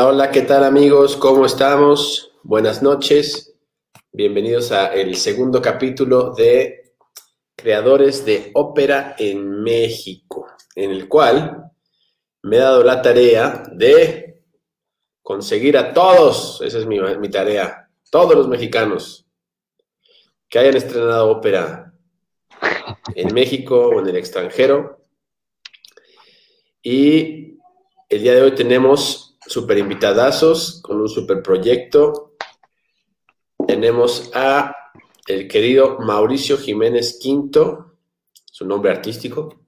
Hola, ¿qué tal amigos? ¿Cómo estamos? Buenas noches. Bienvenidos a el segundo capítulo de Creadores de Ópera en México, en el cual me he dado la tarea de conseguir a todos, esa es mi, mi tarea, todos los mexicanos que hayan estrenado ópera en México o en el extranjero. Y el día de hoy tenemos super invitadazos con un super proyecto. Tenemos a el querido Mauricio Jiménez Quinto, su nombre artístico.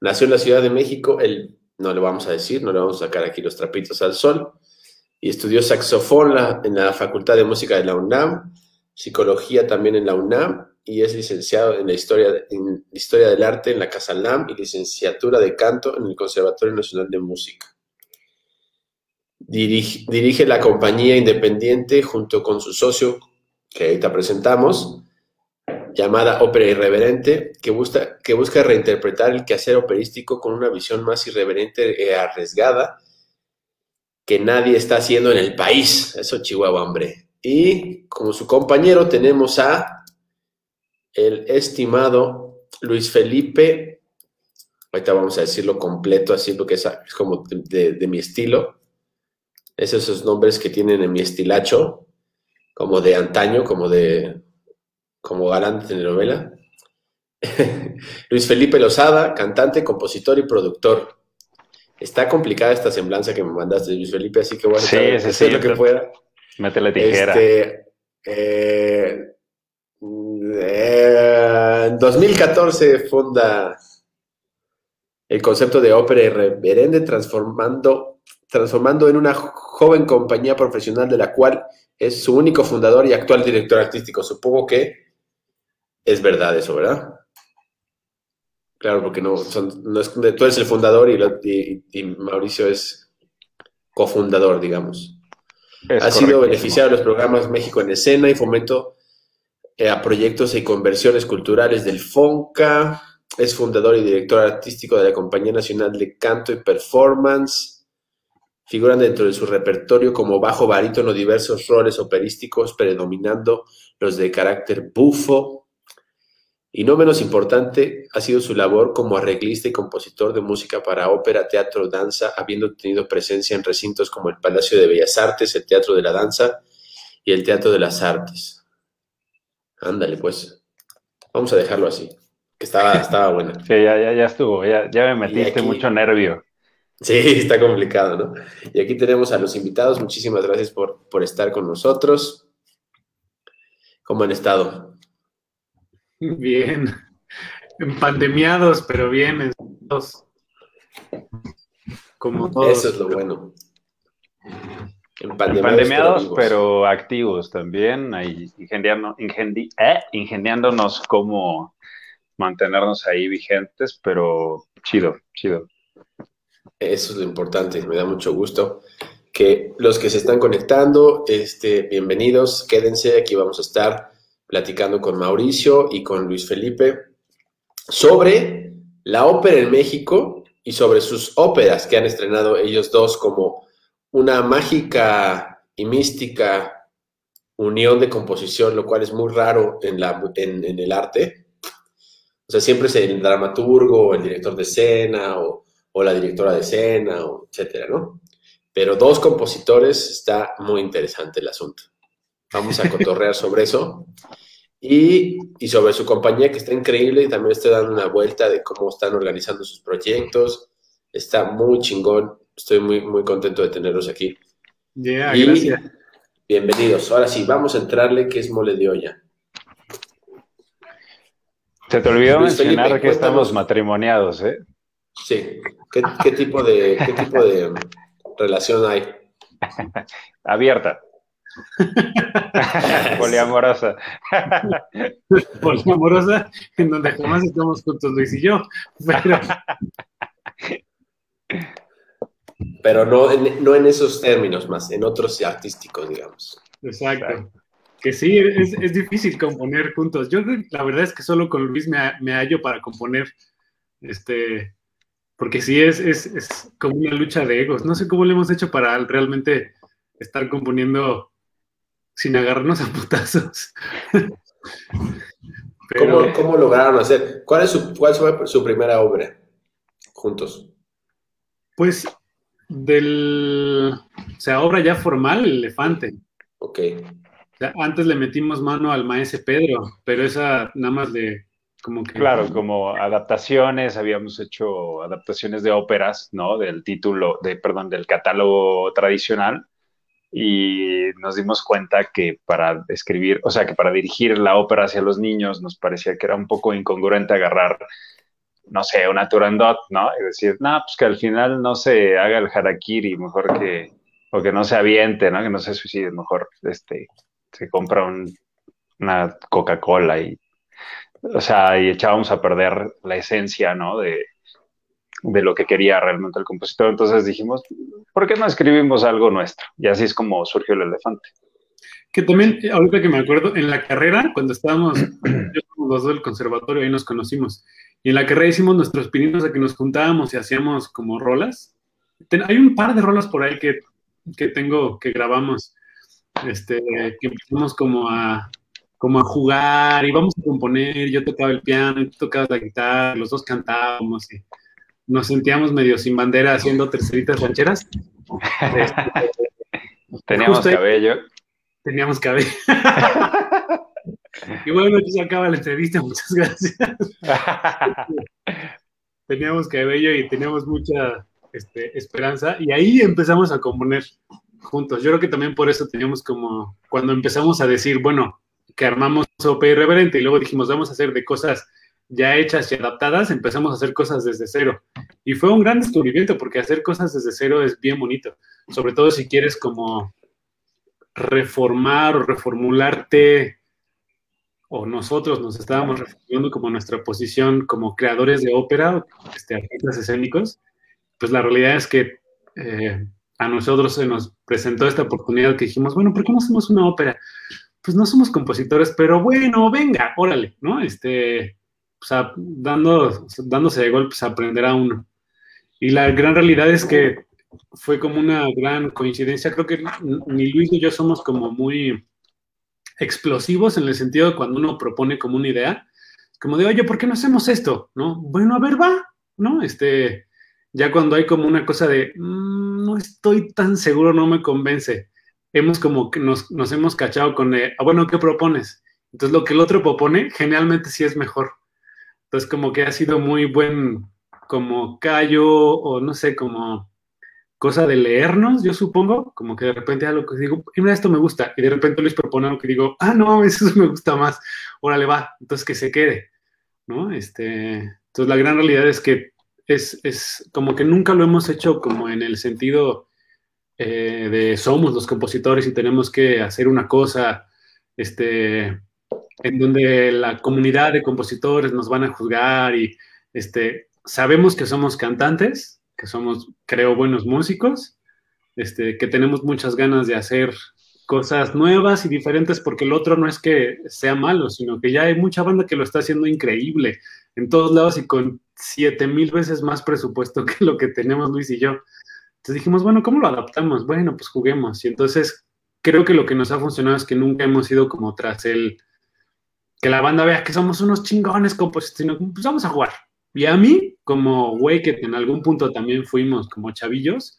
Nació en la Ciudad de México, el, no le vamos a decir, no le vamos a sacar aquí los trapitos al sol, y estudió saxofón en la Facultad de Música de la UNAM, psicología también en la UNAM, y es licenciado en la historia, en historia del arte en la Casa LAM y licenciatura de canto en el Conservatorio Nacional de Música. Dirige, dirige, la compañía independiente junto con su socio, que ahorita presentamos, llamada Ópera Irreverente, que busca, que busca reinterpretar el quehacer operístico con una visión más irreverente e arriesgada que nadie está haciendo en el país. Eso, Chihuahua, hombre. Y como su compañero tenemos a el estimado Luis Felipe, ahorita vamos a decirlo completo así porque es, como de, mi estilo, es esos nombres que tienen en mi estilacho, como de antaño, como de, como galán de telenovela. Luis Felipe Lozada, cantante, compositor y productor. Está complicada esta semblanza que me mandaste, Luis Felipe, así que bueno, sí, sí, sí, lo que pueda. Mete la tijera. Este, eh, eh, en 2014 funda el concepto de ópera irreverente, transformando, transformando en una joven compañía profesional de la cual es su único fundador y actual director artístico. Supongo que es verdad eso, ¿verdad? Claro, porque no, son, no es, tú eres el fundador y, y, Mauricio es cofundador, digamos. ha sido beneficiario de los programas México en Escena y Fomento eh, a proyectos y conversiones culturales del FONCA, es fundador y director artístico de la Compañía Nacional de Canto y Performance. Figuran dentro de su repertorio como bajo barítono diversos roles operísticos, predominando los de carácter bufo. Y no menos importante ha sido su labor como arreglista y compositor de música para ópera, teatro, danza, habiendo tenido presencia en recintos como el Palacio de Bellas Artes, el Teatro de la Danza y el Teatro de las Artes. Ándale, pues. Vamos a dejarlo así. Que estaba, estaba buena. Sí, ya, ya, ya estuvo. Ya, me metiste mucho nervio. Sí, está complicado, ¿no? Y aquí tenemos a los invitados. Muchísimas gracias por, por estar con nosotros. ¿Cómo han estado? Bien. Pandemiados, pero bien. Como todos. Eso es lo bueno. Pandemiados, pero, activos también, ahí eh, ingeniándonos cómo mantenernos ahí vigentes, pero chido, chido. Eso es lo importante, me da mucho gusto. Que los que se están conectando, este, bienvenidos, quédense, aquí vamos a estar platicando con Mauricio y con Luis Felipe sobre la ópera en México y sobre sus óperas que han estrenado ellos dos como una mágica y mística unión de composición, lo cual es muy raro en, la, en, el arte. O sea, siempre es el dramaturgo, o el director de escena, o, la directora de escena, o etcétera, ¿no? Pero dos compositores está muy interesante el asunto. Vamos a cotorrear sobre eso. Y, y, sobre su compañía, que está increíble, y también estoy dando una vuelta de cómo están organizando sus proyectos. Está muy chingón estoy muy, muy contento de tenerlos aquí. gracias. Bienvenidos. Ahora sí, vamos a entrarle que es mole de olla. Se te olvidó mencionar que estamos matrimoniados, ¿eh? Sí. ¿Qué, tipo, de, qué tipo de relación hay? Abierta. Poliamorosa. Poliamorosa, en donde jamás estamos juntos Luis y yo. Pero... pero no en, no en esos términos más, en otros artísticos, digamos. Exacto. Que sí, es, es, difícil componer juntos. Yo la verdad es que solo con Luis me, me hallo para componer. Este, porque sí es, es, es, como una lucha de egos. No sé cómo le hemos hecho para realmente estar componiendo sin agarrarnos a putazos. ¿Cómo, lograron hacer? ¿Cuál, es su, ¿Cuál fue su primera obra juntos? Pues del, o sea, obra ya formal, el elefante. Ok. Antes le metimos mano al maese Pedro, pero esa nada más le, como que... Claro, como adaptaciones, habíamos hecho adaptaciones de óperas, ¿no? Del título, de, perdón, del catálogo tradicional y nos dimos cuenta que para escribir, o sea, que para dirigir la ópera hacia los niños nos parecía que era un poco incongruente agarrar, no sé, una Turandot, ¿no? Y decir, no, pues que al final no se haga el harakiri, mejor que, o que no se aviente, ¿no? Que no se suicide, mejor este, se compra una Coca-Cola y, o sea, y echábamos a perder la esencia, ¿no? De, de lo que quería realmente el compositor. Entonces dijimos, ¿por qué no escribimos algo nuestro? Y así es como surgió el elefante. Que también, ahorita que me acuerdo, en la carrera, cuando estábamos, yo los dos del conservatorio, ahí nos conocimos. Y en la carrera hicimos nuestros pininos a que nos juntábamos y hacíamos como rolas. hay un par de rolas por ahí que, que tengo, que grabamos, este, que empezamos como a, como a jugar, y vamos a componer, yo tocaba el piano, tú tocabas la guitarra, los dos cantábamos, y nos sentíamos medio sin bandera haciendo terceritas rancheras. teníamos cabello. Teníamos cabello. y bueno, aquí se acaba la entrevista, muchas gracias. teníamos cabello y teníamos mucha este, esperanza y ahí empezamos a componer juntos. Yo creo que también por eso teníamos como, cuando empezamos a decir, bueno, que armamos OP Irreverente y luego dijimos, vamos a hacer de cosas ya hechas y adaptadas, empezamos a hacer cosas desde cero. Y fue un gran descubrimiento porque hacer cosas desde cero es bien bonito, sobre todo si quieres como reformar o reformularte, o nosotros nos estábamos reformulando como nuestra posición como creadores de ópera, este, artistas escénicos, pues la realidad es que eh, a nosotros se nos presentó esta oportunidad que dijimos, bueno, ¿por qué no hacemos una ópera? Pues no somos compositores, pero bueno, venga, órale, ¿no? Este, o sea, dando, dándose de golpes a aprender a uno. Y la gran realidad es que fue como una gran coincidencia. Creo que ni Luis ni yo somos como muy explosivos en el sentido de cuando uno propone como una idea, como de, oye, ¿por qué no hacemos esto? ¿No? Bueno, a ver, va, ¿no? Este, ya cuando hay como una cosa de, mm, no estoy tan seguro, no me convence, hemos como que nos, nos hemos cachado con, ah, bueno, ¿qué propones? Entonces lo que el otro propone, generalmente sí es mejor. Entonces, como que ha sido muy buen, como callo, o no sé, como cosa de leernos, yo supongo, como que de repente algo que digo, mira, esto me gusta, y de repente Luis propone algo que digo, ah, no, eso me gusta más, órale, va, entonces que se quede, ¿no? Este, entonces, la gran realidad es que es, es como que nunca lo hemos hecho como en el sentido eh, de somos los compositores y tenemos que hacer una cosa, este, en donde la comunidad de compositores nos van a juzgar y este, sabemos que somos cantantes, que somos, creo, buenos músicos, este, que tenemos muchas ganas de hacer cosas nuevas y diferentes porque el otro no es que sea malo, sino que ya hay mucha banda que lo está haciendo increíble en todos lados y con siete mil veces más presupuesto que lo que tenemos Luis y yo. Entonces dijimos, bueno, ¿cómo lo adaptamos? Bueno, pues juguemos. Y entonces creo que lo que nos ha funcionado es que nunca hemos ido como tras el que la banda vea que somos unos chingones compositores, pues vamos a jugar. Y a mí, como güey que en algún punto también fuimos como chavillos,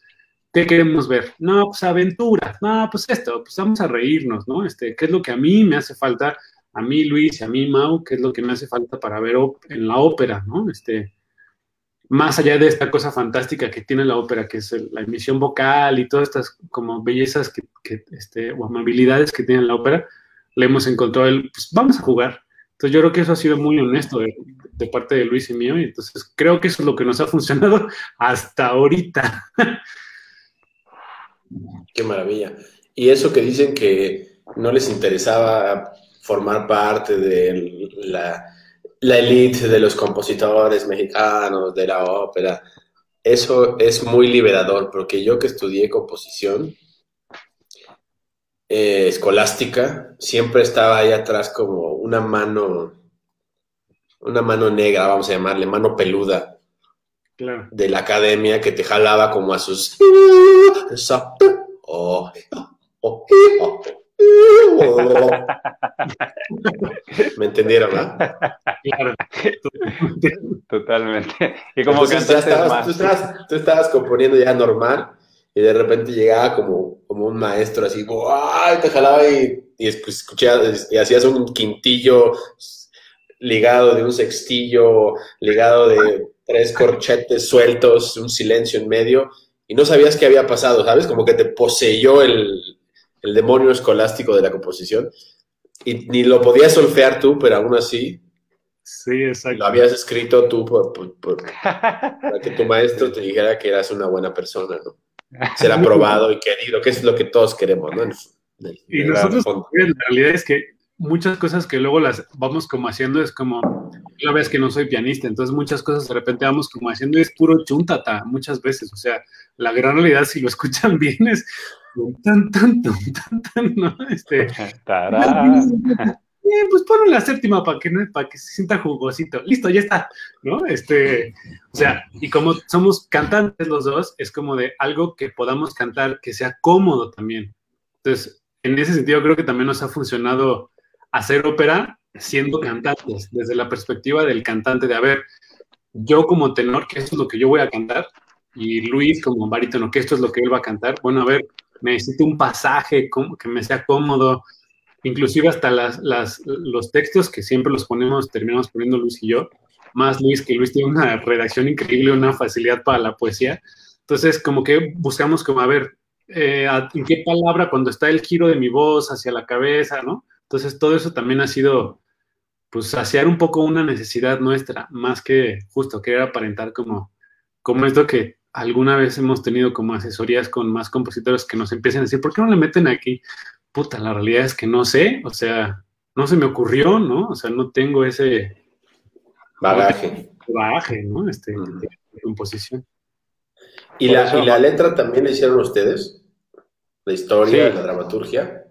¿qué queremos ver? No, pues aventuras, no, pues esto, pues vamos a reírnos, ¿no? Este, ¿qué es lo que a mí me hace falta? A mí, Luis, y a mí, Mau, ¿qué es lo que me hace falta para ver en la ópera, ¿no? Este, más allá de esta cosa fantástica que tiene la ópera, que es la emisión vocal y todas estas como bellezas que, este, o amabilidades que tiene la ópera, le hemos encontrado el, pues vamos a jugar. Entonces yo creo que eso ha sido muy honesto de, parte de Luis y mío, y entonces creo que eso es lo que nos ha funcionado hasta ahorita. Qué maravilla. Y eso que dicen que no les interesaba formar parte de la, la elite de los compositores mexicanos, de la ópera, eso es muy liberador, porque yo que estudié composición, eh, escolástica, siempre estaba ahí atrás como una mano, una mano negra, vamos a llamarle, mano peluda, Claro. de la academia que te jalaba como a sus... ¿Me entendieron, no? Claro. Totalmente. Y como Entonces, ya estabas, más. tú, estabas, tú estabas componiendo ya normal y de repente llegaba como, como un maestro así, ¡ay! te jalaba y, y escu- escuchabas y hacías un quintillo ligado de un sextillo, ligado de tres corchetes sueltos, un silencio en medio y no sabías qué había pasado, ¿sabes? Como que te poseyó el, el demonio escolástico de la composición y ni lo podías solfear tú, pero aún así Sí, exacto. lo habías escrito tú por- por- por, para que tu maestro te dijera que eras una buena persona, ¿no? Ser aprobado y querido, que es lo que todos queremos, ¿no? En en Y en el nosotros, la realidad es que muchas cosas que luego las vamos como haciendo es como, la vez que no soy pianista, entonces muchas cosas de repente vamos como haciendo y es puro chuntata muchas veces, o sea, la gran realidad si lo escuchan bien es tan, tan, tan, tan, tan, ¿no? Este, eh, pues ponle la séptima para que, no- para que se sienta jugosito. Listo, ya está, ¿no? Este, o sea, y como somos cantantes los dos, es como de algo que podamos cantar que sea cómodo también. Entonces, en ese sentido, creo que también nos ha funcionado hacer ópera siendo cantantes, desde la perspectiva del cantante, de a ver, yo como tenor, que esto es lo que yo voy a cantar, y Luis como barítono, que esto es lo que él va a cantar. Bueno, a ver, necesito un pasaje que me sea cómodo, inclusive hasta las, los textos que siempre los ponemos, terminamos poniendo Luis y yo, más Luis, que Luis tiene una redacción increíble, una facilidad para la poesía. Entonces, como que buscamos como, a ver, eh, en qué palabra, cuando está el giro de mi voz hacia la cabeza, ¿no? Entonces, todo eso también ha sido, pues, saciar un poco una necesidad nuestra, más que justo querer aparentar como, como esto que alguna vez hemos tenido como asesorías con más compositores que nos empiezan a decir, ¿por qué no le meten aquí? Puta, la realidad es que no sé, o sea, no se me ocurrió, ¿no? O sea, no tengo ese Bagaje. bagaje, ¿no? Este, Ujú. de, de composición. ¿Y la, eso- ¿Y la letra también la hicieron ustedes? ¿La historia, Sí. la dramaturgia?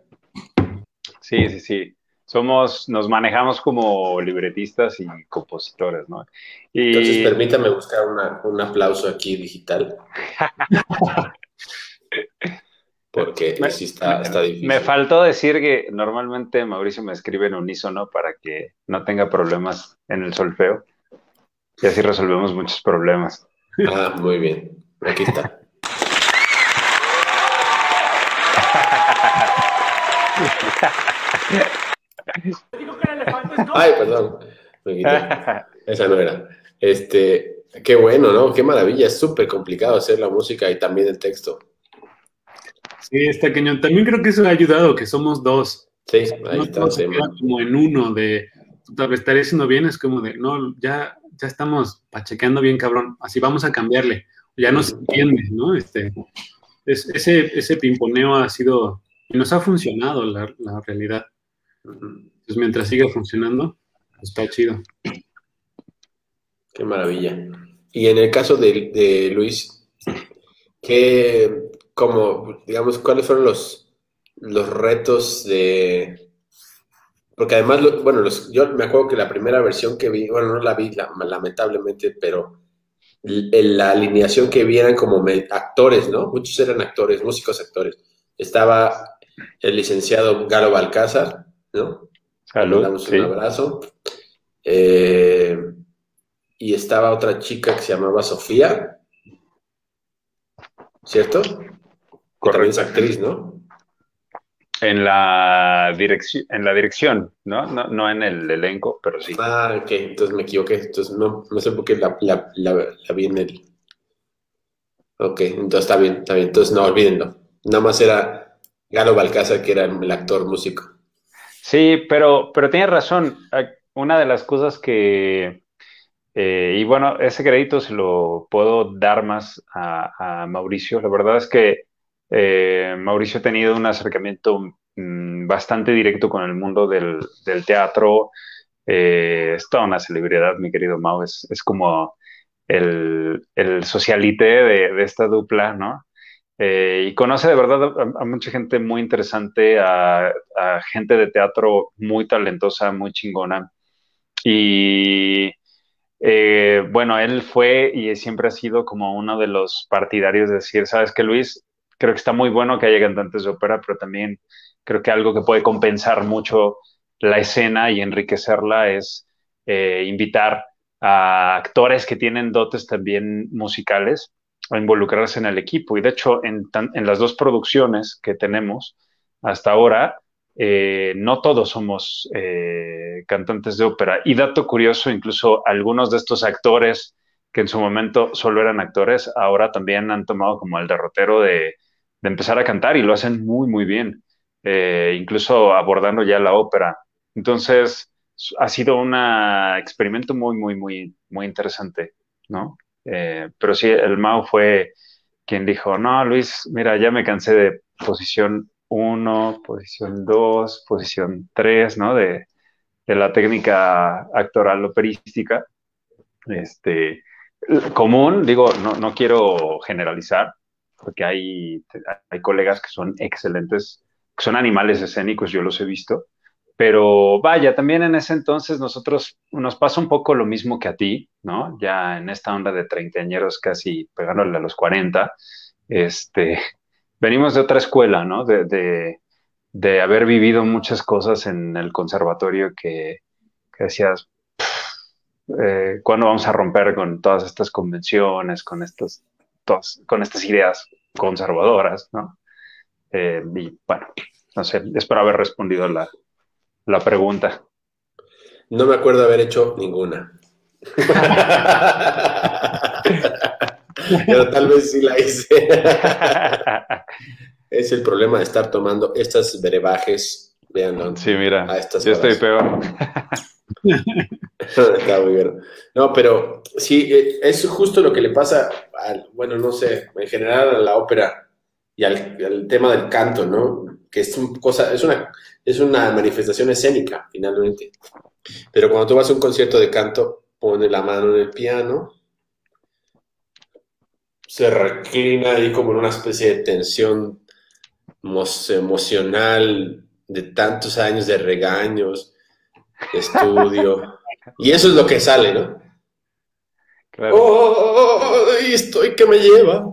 Sí, sí, sí. Somos, nos manejamos como libretistas y compositores, ¿no? Y Entonces, permítame buscar una- un aplauso aquí digital. Porque Me- sí está, está difícil. me faltó decir que normalmente Mauricio me escribe en unísono para que no tenga problemas en el solfeo. Y así resolvemos muchos problemas. Ah, muy bien. Aquí está. Ay, perdón. Esa no era. Este, qué bueno, ¿no? Qué maravilla. Es súper complicado hacer la música y también el texto. Sí, está cañón. También creo que eso ha ayudado, que somos dos. Sí, ahí no está. sí. como en uno de puta, me estaría haciendo bien, es como de no, ya, ya estamos pachequeando bien, cabrón, así vamos a cambiarle, ya no se entiende, ¿no? Este, es- ese, ese pimponeo ha sido, y nos ha funcionado la, la realidad. Pues mientras siga funcionando, está chido. Qué maravilla. Y en el caso de, de Luis, ¿qué, como, digamos, cuáles fueron los, los retos de... Porque además, bueno, los- yo me acuerdo que la primera versión que vi, bueno, no la vi la- lamentablemente, pero la alineación que vi eran como actores, ¿no? Muchos eran actores, músicos actores. Estaba el licenciado Galo Balcázar, ¿no? Le Salud. mandamos Sí. un abrazo. Eh, y estaba otra chica que se llamaba Sofía, ¿cierto? También es Correcto. actriz, ¿no? En la dirección, en la dirección, ¿no? No, no en el elenco, pero sí. Ah, ok, entonces me equivoqué. Entonces no, no sé por qué la, la vi en el. Ok, entonces está bien, está bien. Entonces no, olvídenlo. Nada más era Galo Balcázar, que era el actor músico. Sí, pero, pero tienes razón. Ay, Una de las cosas que, eh, y bueno, ese crédito se lo puedo dar más a, Mauricio. La verdad es que eh, Mauricio ha tenido un acercamiento mm, bastante directo con el mundo del, teatro. Eh, es toda una celebridad, mi querido Mau. Es, es como el, el socialite de, de esta dupla, ¿no? Eh, y conoce de verdad a, mucha gente muy interesante, a, a gente de teatro muy talentosa, muy chingona. Y eh, bueno, él fue y siempre ha sido como uno de los partidarios de decir, sabes que Luis, creo que está muy bueno que haya cantantes de ópera, pero también creo que algo que puede compensar mucho la escena y enriquecerla es eh, invitar a actores que tienen dotes también musicales a involucrarse en el equipo. Y de hecho, en, las dos producciones que tenemos hasta ahora, eh, no todos somos eh, cantantes de ópera. Y dato curioso, incluso algunos de estos actores que en su momento solo eran actores, ahora también han tomado como el derrotero de, empezar a cantar y lo hacen muy, muy bien, eh, incluso abordando ya la ópera. Entonces, ha sido un experimento muy, muy, muy, muy interesante, ¿no? Pero sí, el Mao fue quien dijo, no, Luis, mira, ya me cansé de posición 1, posición 2, posición 3, ¿no? De, la técnica actoral operística. Este, común, digo, no, no quiero generalizar, porque hay, hay colegas que son excelentes, que son animales escénicos, yo los he visto, pero vaya, también en ese entonces nosotros nos pasa un poco lo mismo que a ti, ¿no? Ya en esta onda de treintañeros casi pegándole a los 40, este, venimos de otra escuela, ¿no? De, haber vivido muchas cosas en el conservatorio que, decías, eh, ¿cuándo vamos a romper con todas estas convenciones, con, estos, con estas ideas conservadoras, ¿no? Eh, y bueno, no sé, espero haber respondido la, la pregunta. No me acuerdo haber hecho ninguna. pero tal vez sí la hice. es el problema de estar tomando estas brebajes. Vean, Sí, mira, yo estoy peor. Está muy bien. No, pero sí, eh, es justo lo que le pasa, al, bueno, no sé, en general a la ópera y al, tema del canto, ¿no? Que es, cosa, es, una, es una manifestación escénica, finalmente. Pero cuando tú vas a un concierto de canto, pone la mano en el piano se reclina ahí como en una especie de tensión emocional de tantos años de regaños, de estudio. y eso es lo que sale, ¿no? Claro. ¡Oh! Estoy que me lleva.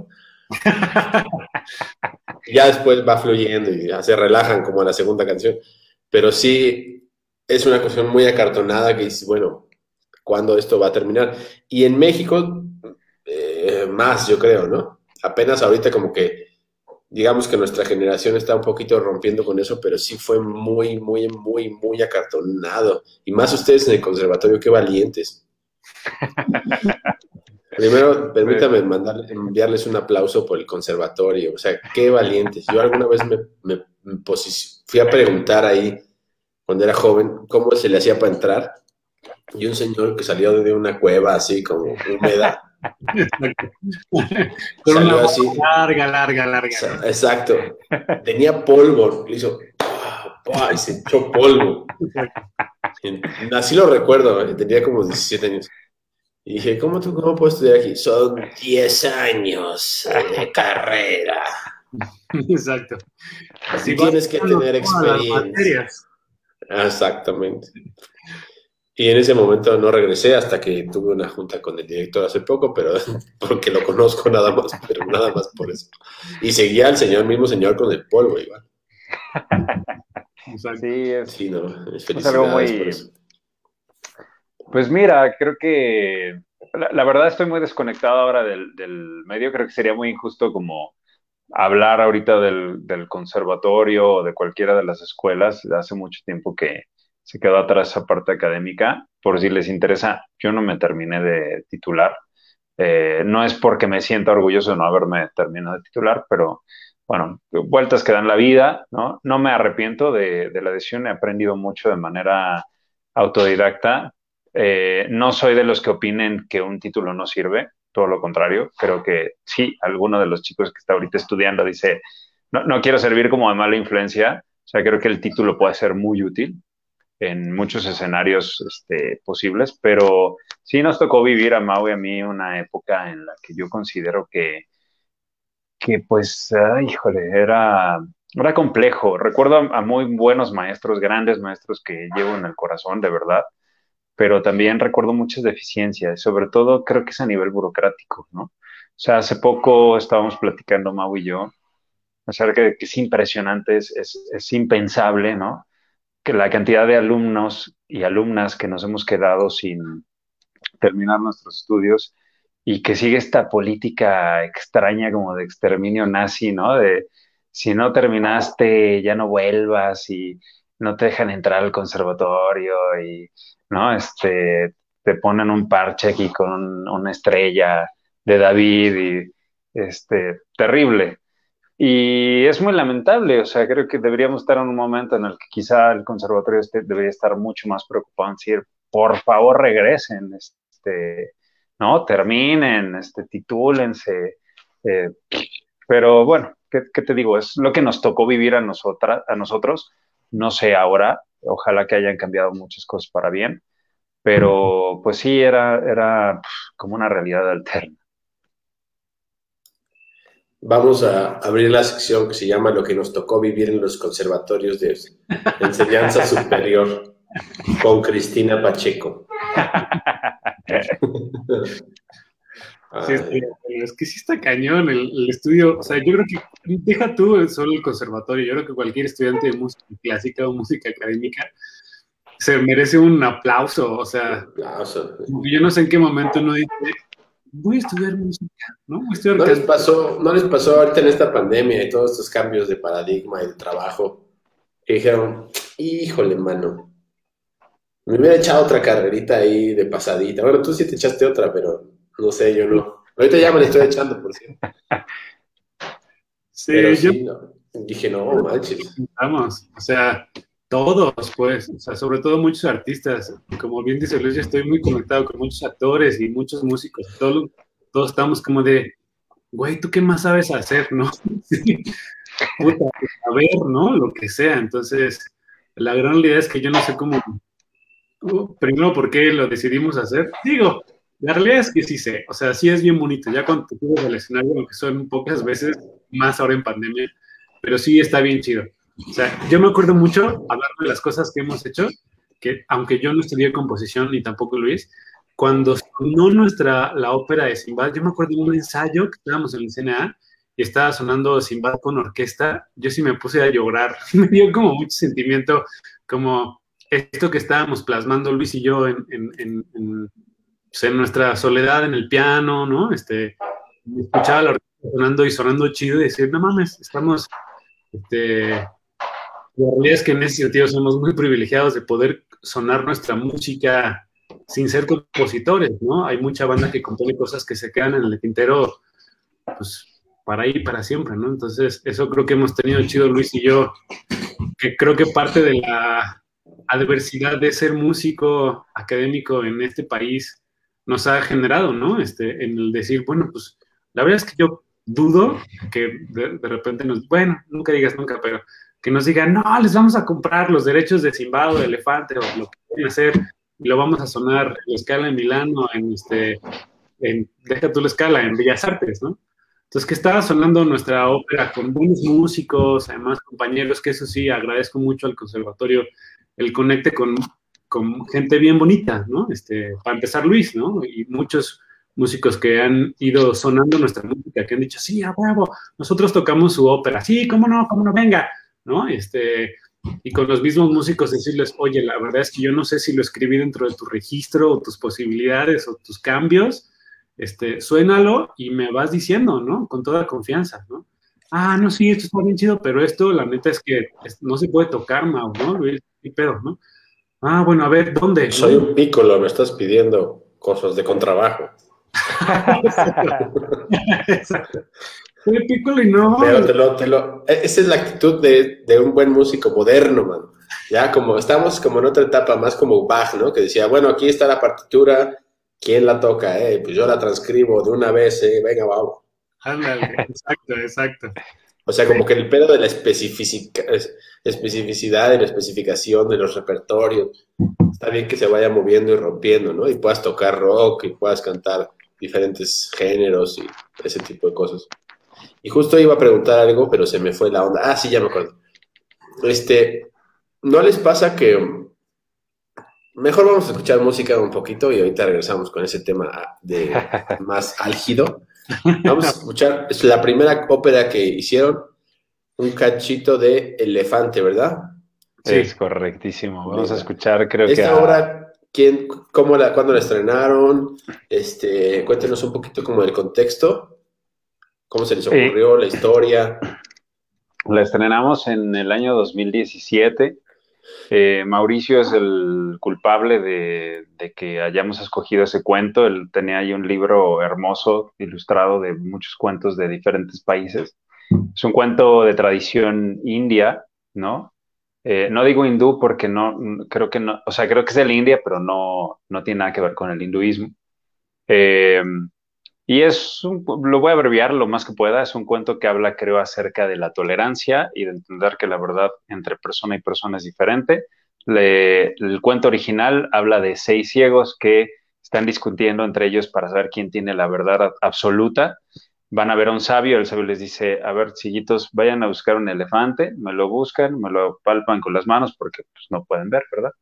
Ya después va fluyendo y ya se relajan como en la segunda canción. Pero sí, es una cuestión muy acartonada que dice, bueno, ¿cuándo esto va a terminar? Y en México eh, más, yo creo, ¿no? Apenas ahorita como que, digamos que nuestra generación está un poquito rompiendo con eso, pero sí fue muy, muy, muy, muy acartonado. Y más ustedes en el conservatorio, qué valientes. Primero, permítame mandar, enviarles un aplauso por el conservatorio. O sea, qué valientes. Yo alguna vez me, me, fui a preguntar ahí, cuando era joven, cómo se le hacía para entrar. Y un señor que salió de una cueva así como húmeda Con una así. larga, larga, larga. Exacto. Tenía polvo, le hizo y se echó polvo. Así lo recuerdo, tenía como 17 años. Y dije, ¿cómo, tú, ¿cómo puedo estudiar aquí? Son 10 años de carrera. Exacto. Así tienes que tener experiencia. Exactamente. Y en ese momento no regresé hasta que tuve una junta con el director hace poco, pero porque lo conozco nada más, pero nada más por eso. Y seguía el señor, mismo señor con el polvo igual. Sí, es, sí, no, es, algo muy... Pues mira, creo que la, verdad estoy muy desconectado ahora del, del, medio, creo que sería muy injusto como hablar ahorita del, del conservatorio o de cualquiera de las escuelas. Hace mucho tiempo que, se quedó atrás esa parte académica. Por si les interesa, yo no me terminé de titular. Eh, no es porque me sienta orgulloso de no haberme terminado de titular, pero bueno, vueltas que dan la vida, ¿no? No me arrepiento de, la decisión, he aprendido mucho de manera autodidacta. Eh, no soy de los que opinen que un título no sirve, todo lo contrario, creo que sí, alguno de los chicos que está ahorita estudiando dice, no, no quiero servir como de mala influencia, o sea, creo que el título puede ser muy útil, en muchos escenarios este, posibles, pero sí nos tocó vivir a Mau y a mí una época en la que yo considero que, que pues, híjole, era, era complejo. Recuerdo a, muy buenos maestros, grandes maestros que llevo en el corazón, de verdad, pero también recuerdo muchas deficiencias, sobre todo creo que es a nivel burocrático, ¿no? O sea, hace poco estábamos platicando Mau y yo acerca de que es impresionante, es, es, impensable, ¿no? Que la cantidad de alumnos y alumnas que nos hemos quedado sin terminar nuestros estudios y que sigue esta política extraña como de exterminio nazi, ¿no? De si no terminaste, ya no vuelvas y no te dejan entrar al conservatorio y, ¿no? Este, te ponen un parche aquí con una estrella de David y, este, terrible. Y es muy lamentable, o sea, creo que deberíamos estar en un momento en el que quizá el conservatorio este debería estar mucho más preocupado en decir, por favor regresen, este, ¿no? Terminen, este, titúlense. Eh, pero bueno, ¿qué, ¿qué, te digo? Es lo que nos tocó vivir a, nosotras, a nosotros. No sé ahora, ojalá que hayan cambiado muchas cosas para bien, pero pues sí, era, era como una realidad alterna. Vamos a abrir la sección que se llama Lo que nos tocó vivir en los conservatorios de enseñanza superior con Cristina Pacheco. Sí, es que sí está cañón el, estudio. O sea, yo creo que deja tú solo el conservatorio. Yo creo que cualquier estudiante de música clásica o música académica se merece un aplauso. O sea, yo no sé en qué momento uno dice, voy a estudiar música, ¿no? no, les pasó, no les pasó ahorita en esta pandemia y todos estos cambios de paradigma y de trabajo. Y dijeron, híjole, mano, me hubiera echado otra carrerita ahí de pasadita. Bueno, tú sí te echaste otra, pero no sé, yo no. Ahorita ya me la estoy echando, por cierto. Sí, yo... dije, no, manches. Vamos, o sea, todos, pues, o sea, sobre todo muchos artistas. Como bien dice Luis, yo estoy muy conectado con muchos actores y muchos músicos. Todos, todos estamos como de, güey, ¿tú qué más sabes hacer, no? Puta, a ver, ¿no? Lo que sea. Entonces, la gran realidad es que yo no sé cómo primero, ¿por qué lo decidimos hacer? Digo, la realidad es que sí sé, o sea, sí es bien bonito, ya cuando te subes al escenario, aunque son pocas veces, más ahora en pandemia, pero sí está bien chido. O sea, yo me acuerdo mucho, hablando de las cosas que hemos hecho, que aunque yo no estudié composición ni tampoco Luis, cuando sonó nuestra, la ópera de Simbad, yo me acuerdo de un ensayo que estábamos en el CNA y estaba sonando Simbad con orquesta, yo sí me puse a llorar, me dio como mucho sentimiento, como esto que estábamos plasmando Luis y yo en, pues, en, nuestra soledad en el piano, ¿no? Este, escuchaba la orquesta sonando y sonando chido y decir, no mames, estamos, este, la realidad es que en ese sentido somos muy privilegiados de poder sonar nuestra música sin ser compositores, ¿no? Hay mucha banda que compone cosas que se quedan en el tintero, pues, para ir para siempre, ¿no? Entonces, eso creo que hemos tenido chido Luis y yo, que creo que parte de la adversidad de ser músico académico en este país nos ha generado, ¿no? Este, en el decir, bueno, pues la verdad es que yo dudo que de, repente nos, bueno, nunca digas nunca, pero que nos digan, no, les vamos a comprar los derechos de Zimbabue, de Elefante, o lo que quieren hacer, y lo vamos a sonar en la escala en Milano, en este, en, deja tú la escala, en Bellas Artes, ¿no? Entonces, que estaba sonando nuestra ópera con buenos músicos, además compañeros, que eso sí, agradezco mucho al conservatorio el conecte con, con gente bien bonita, ¿no? Este, para empezar Luis, ¿no? Y muchos músicos que han ido sonando nuestra música, que han dicho, sí, a huevo, nosotros tocamos su ópera, sí, cómo no, cómo no, venga, ¿no? Este, y con los mismos músicos decirles, oye, la verdad es que yo no sé si lo escribí dentro de tu registro o tus posibilidades o tus cambios, este, suénalo y me vas diciendo, ¿no? Con toda confianza, ¿no? Ah, no, sí, esto está bien chido, pero esto, la neta es que no se puede tocar, Mau, ¿no? Luis? y pedo, ¿no? Ah, bueno, a ver, ¿dónde? Soy un pícolo, me estás pidiendo cosas de contrabajo. Exacto. Soy pícolo y no. Pero te lo, te lo, e, esa es la actitud de, de, un buen músico moderno, man. Ya como estamos como en otra etapa, más como Bach, ¿no? Que decía, bueno, aquí está la partitura, ¿quién la toca? Eh? Pues yo la transcribo de una vez, eh, venga, vamos. Ándale, exacto, exacto. O sea, como que el pedo de la especificidad y la especificación de los repertorios, está bien que se vaya moviendo y rompiendo, ¿no? Y puedas tocar rock y puedas cantar diferentes géneros y ese tipo de cosas. Y justo iba a preguntar algo, pero se me fue la onda. Ah, sí, ya me acuerdo. Este, ¿no les pasa que mejor vamos a escuchar música un poquito y ahorita regresamos con ese tema de más álgido. Vamos a escuchar, es la primera ópera que hicieron, un cachito de elefante, ¿verdad? Sí, es correctísimo. Vamos a escuchar, creo Esta que. a- obra, ¿quién, cómo la, cuándo la estrenaron? Este, cuéntenos un poquito como del contexto, cómo se les Sí. ocurrió, la historia. La estrenamos en el año 2017. Eh, Mauricio es el culpable de, que hayamos escogido ese cuento. Él tenía ahí un libro hermoso, ilustrado de muchos cuentos de diferentes países. Es un cuento de tradición india, ¿no? Eh, no digo hindú porque no, creo que no, o sea, creo que es de la India, pero no, no tiene nada que ver con el hinduismo. Eh, y es, lo voy a abreviar lo más que pueda, es un cuento que habla, creo, acerca de la tolerancia y de entender que la verdad entre persona y persona es diferente. El cuento original habla de seis ciegos que están discutiendo entre ellos para saber quién tiene la verdad absoluta. Van a ver a un sabio, el sabio les dice, a ver, chiquitos, vayan a buscar un elefante, me lo buscan, me lo palpan con las manos porque pues, no pueden ver, ¿verdad?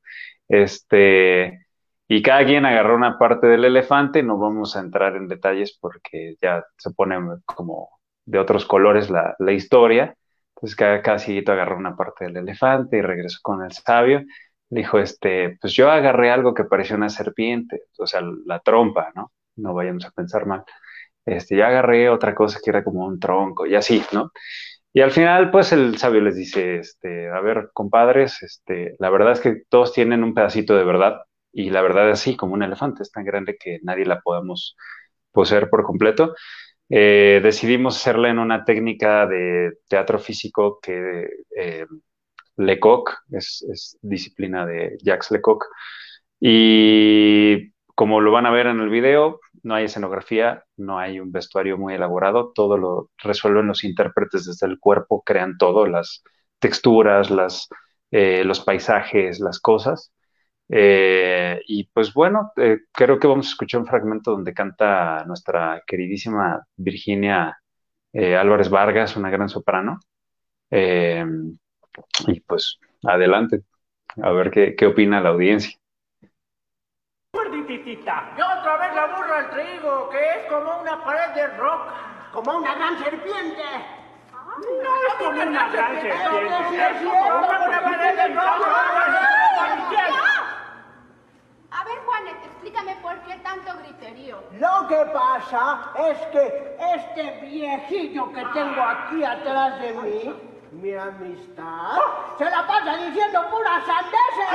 Este, y cada quien agarró una parte del elefante, no vamos a entrar en detalles porque ya se pone como de otros colores la, la historia. Entonces cada, cada cieguito agarró una parte del elefante y regresó con el sabio. Dijo, este, pues yo agarré algo que parecía una serpiente, o sea, la trompa, ¿no? No vayamos a pensar mal. Este, yo agarré otra cosa que era como un tronco y así, ¿no? Y al final, pues el sabio les dice, este, a ver, compadres, este, la verdad es que todos tienen un pedacito de verdad y la verdad así, como un elefante, es tan grande que nadie la podemos poseer por completo. Eh, decidimos hacerla en una técnica de teatro físico que eh, Lecoq, es, es disciplina de Jacques Lecoq, y como lo van a ver en el video, no hay escenografía, no hay un vestuario muy elaborado, todo lo resuelven los intérpretes desde el cuerpo, crean todo, las texturas, las, eh, los paisajes, las cosas. Eh, y pues bueno, eh, creo que vamos a escuchar un fragmento donde canta nuestra queridísima Virginia eh, Álvarez Vargas, una gran soprano. Eh, y pues adelante, a ver qué, qué opina la audiencia. Y otra vez la burra al trigo, que es como una pared de roca. Como una gran serpiente. No es como una gran serpiente. Es como una pared de roca. A ver, Juanet, explícame por qué tanto griterío. Lo que pasa es que este viejillo que tengo aquí atrás de mí, mi amistad, se la pasa diciendo puras sandeces.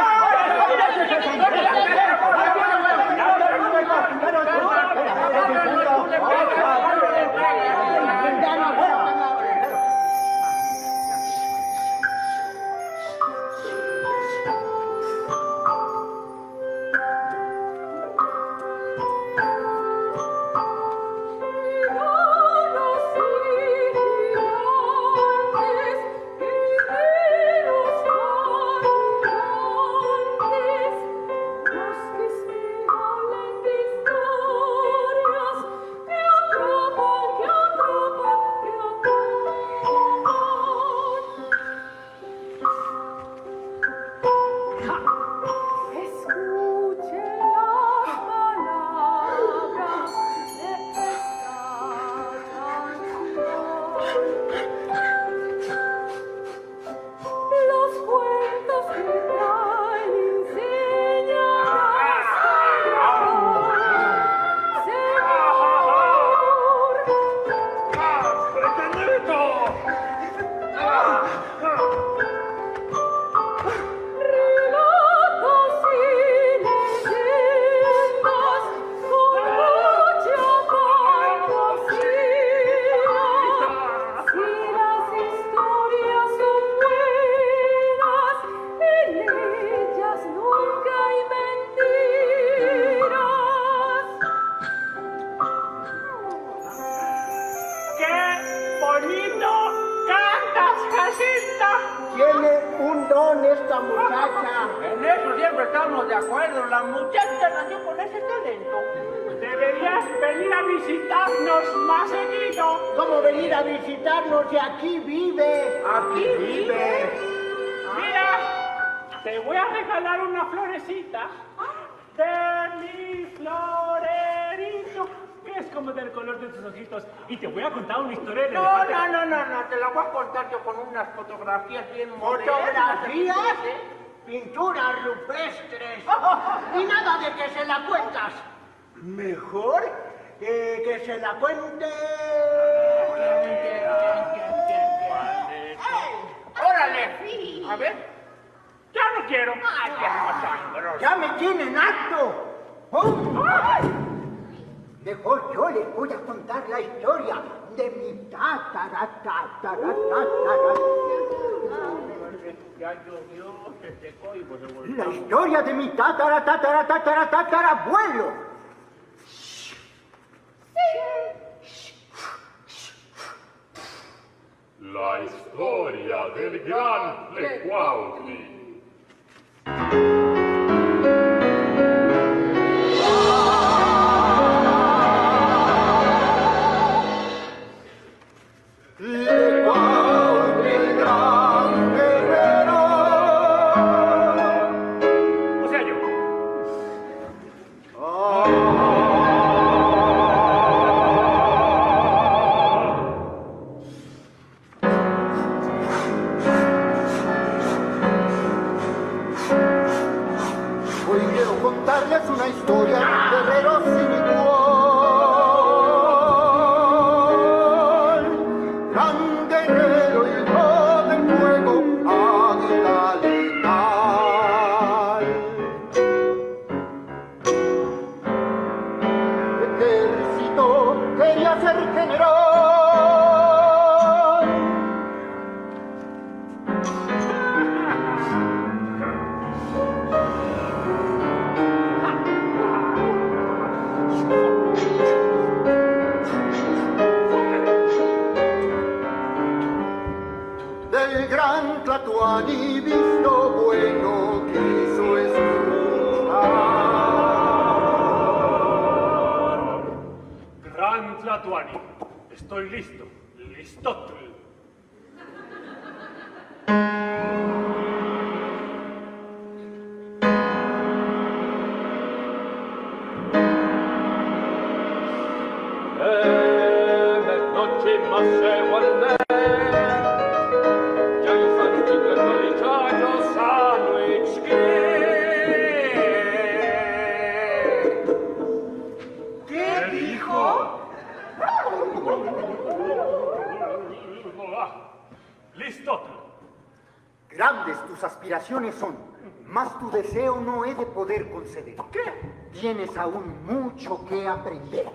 Mucho que aprender.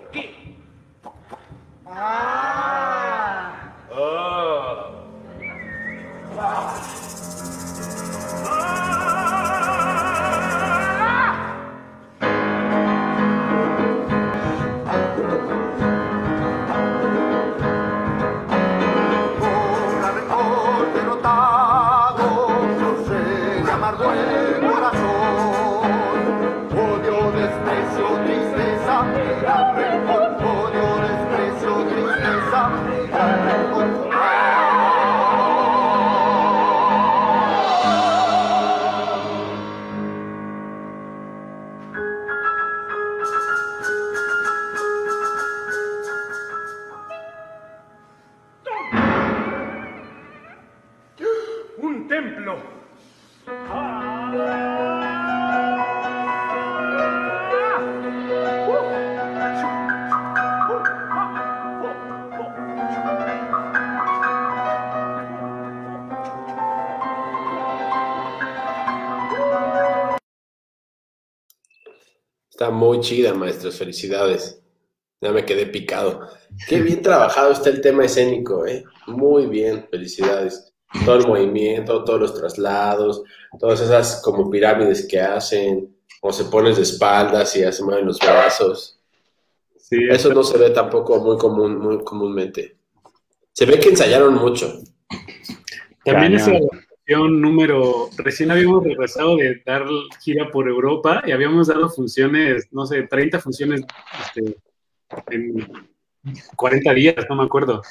Muy chida, maestros. Felicidades. Ya me quedé picado. Qué bien trabajado está el tema escénico, ¿eh? Muy bien, felicidades. Todo el movimiento, todos los traslados, todas esas como pirámides que hacen, o se ponen de espaldas y se mueven los brazos. Sí, Eso no se ve tampoco muy común, muy comúnmente. Se ve que ensayaron mucho. También esa. Función número, recién habíamos regresado de dar gira por Europa y habíamos dado funciones, no sé, 30 funciones este, en 40 días, no me acuerdo.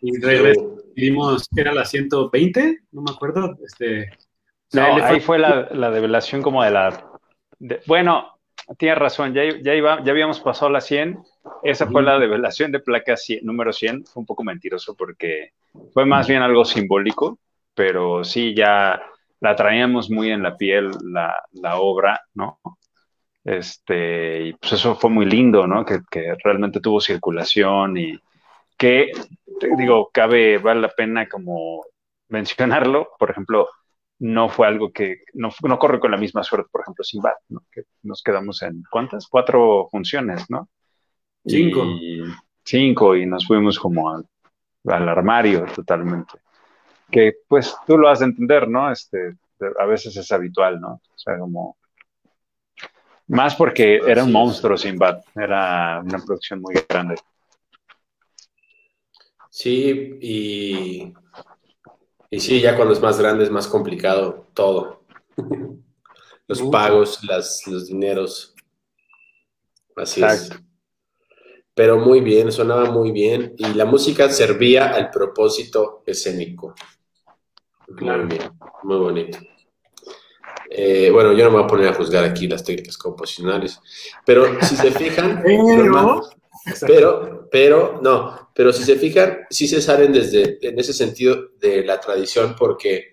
Y regresamos, era la 120, no me acuerdo, este, No, ahí fue la, la develación como de la... de- bueno, tienes razón, ya, ya, iba, ya habíamos pasado la 100. Esa fue la develación de placa 100, número 100. Fue un poco mentiroso porque fue más bien algo simbólico, pero sí, ya la traíamos muy en la piel la, la obra, ¿no? Este, y pues eso fue muy lindo, ¿no? Que, que realmente tuvo circulación y que, te digo, cabe, vale la pena como mencionarlo, por ejemplo, no fue algo que, no, no corre con la misma suerte, por ejemplo, Sinbad, ¿no? Que nos quedamos en, ¿cuántas? Cuatro funciones, ¿no? Cinco. Y, cinco, y nos fuimos como al, al armario totalmente. Que, pues, tú lo has de entender, ¿no? Este, a veces es habitual, ¿no? O sea, como... Más porque era un monstruo Sinbad, era una producción muy grande. Sí, y, y sí, ya cuando es más grande es más complicado todo. Los pagos, las, los dineros. Así Exacto. es. Pero muy bien, sonaba muy bien y la música servía al propósito escénico. Claro. Muy bien, muy bonito. Eh, bueno, yo no me voy a poner a juzgar aquí las técnicas composicionales, pero si se fijan, normal- Pero, pero, pero, no, pero si se fijan, sí se salen desde, en ese sentido de la tradición, porque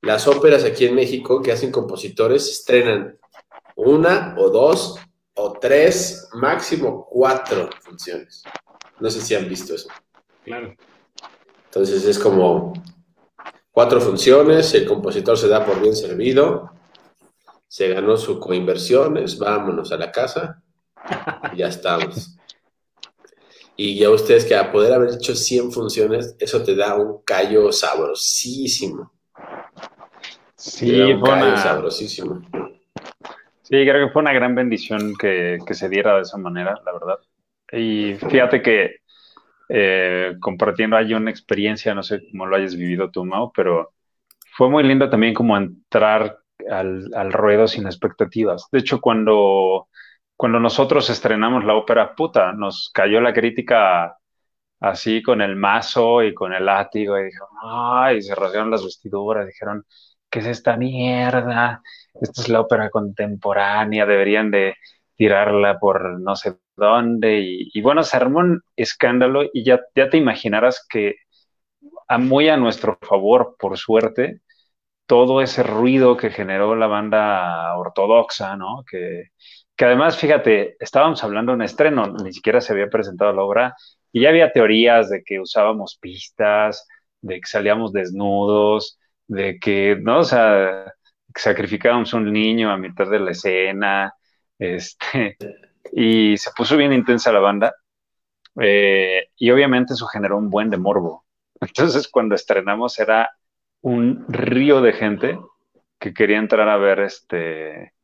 las óperas aquí en México que hacen compositores estrenan una o dos o tres, máximo cuatro funciones. No sé si han visto eso. claro. Entonces es como cuatro funciones, el compositor se da por bien servido, se ganó su coinversiones, vámonos a la casa y ya estamos. Y ya ustedes que a poder haber hecho 100 funciones, eso te da un callo sabrosísimo. Sí, te da un callo una, sabrosísimo. Sí, creo que fue una gran bendición que, que se diera de esa manera, la verdad. Y fíjate que eh, compartiendo ahí una experiencia, no sé cómo lo hayas vivido tú, Mau, pero fue muy lindo también como entrar al, al ruedo sin expectativas. De hecho, cuando, cuando nosotros estrenamos la ópera puta, nos cayó la crítica así con el mazo y con el látigo y dijeron, ay, se rasgaron las vestiduras, dijeron, ¿qué es esta mierda? Esta es la ópera contemporánea, deberían de tirarla por no sé dónde. Y, bueno, se armó un escándalo y ya, ya te imaginarás que a muy a nuestro favor, por suerte, todo ese ruido que generó la banda ortodoxa, ¿no? Que, que además, fíjate, estábamos hablando de un estreno, ni siquiera se había presentado la obra y ya había teorías de que usábamos pistas, de que salíamos desnudos, de que, ¿no? O sacrificábamos un niño a mitad de la escena, este, y se puso bien intensa la banda, eh, y obviamente eso generó un buen de morbo. Entonces, cuando estrenamos era un río de gente que quería entrar a ver este,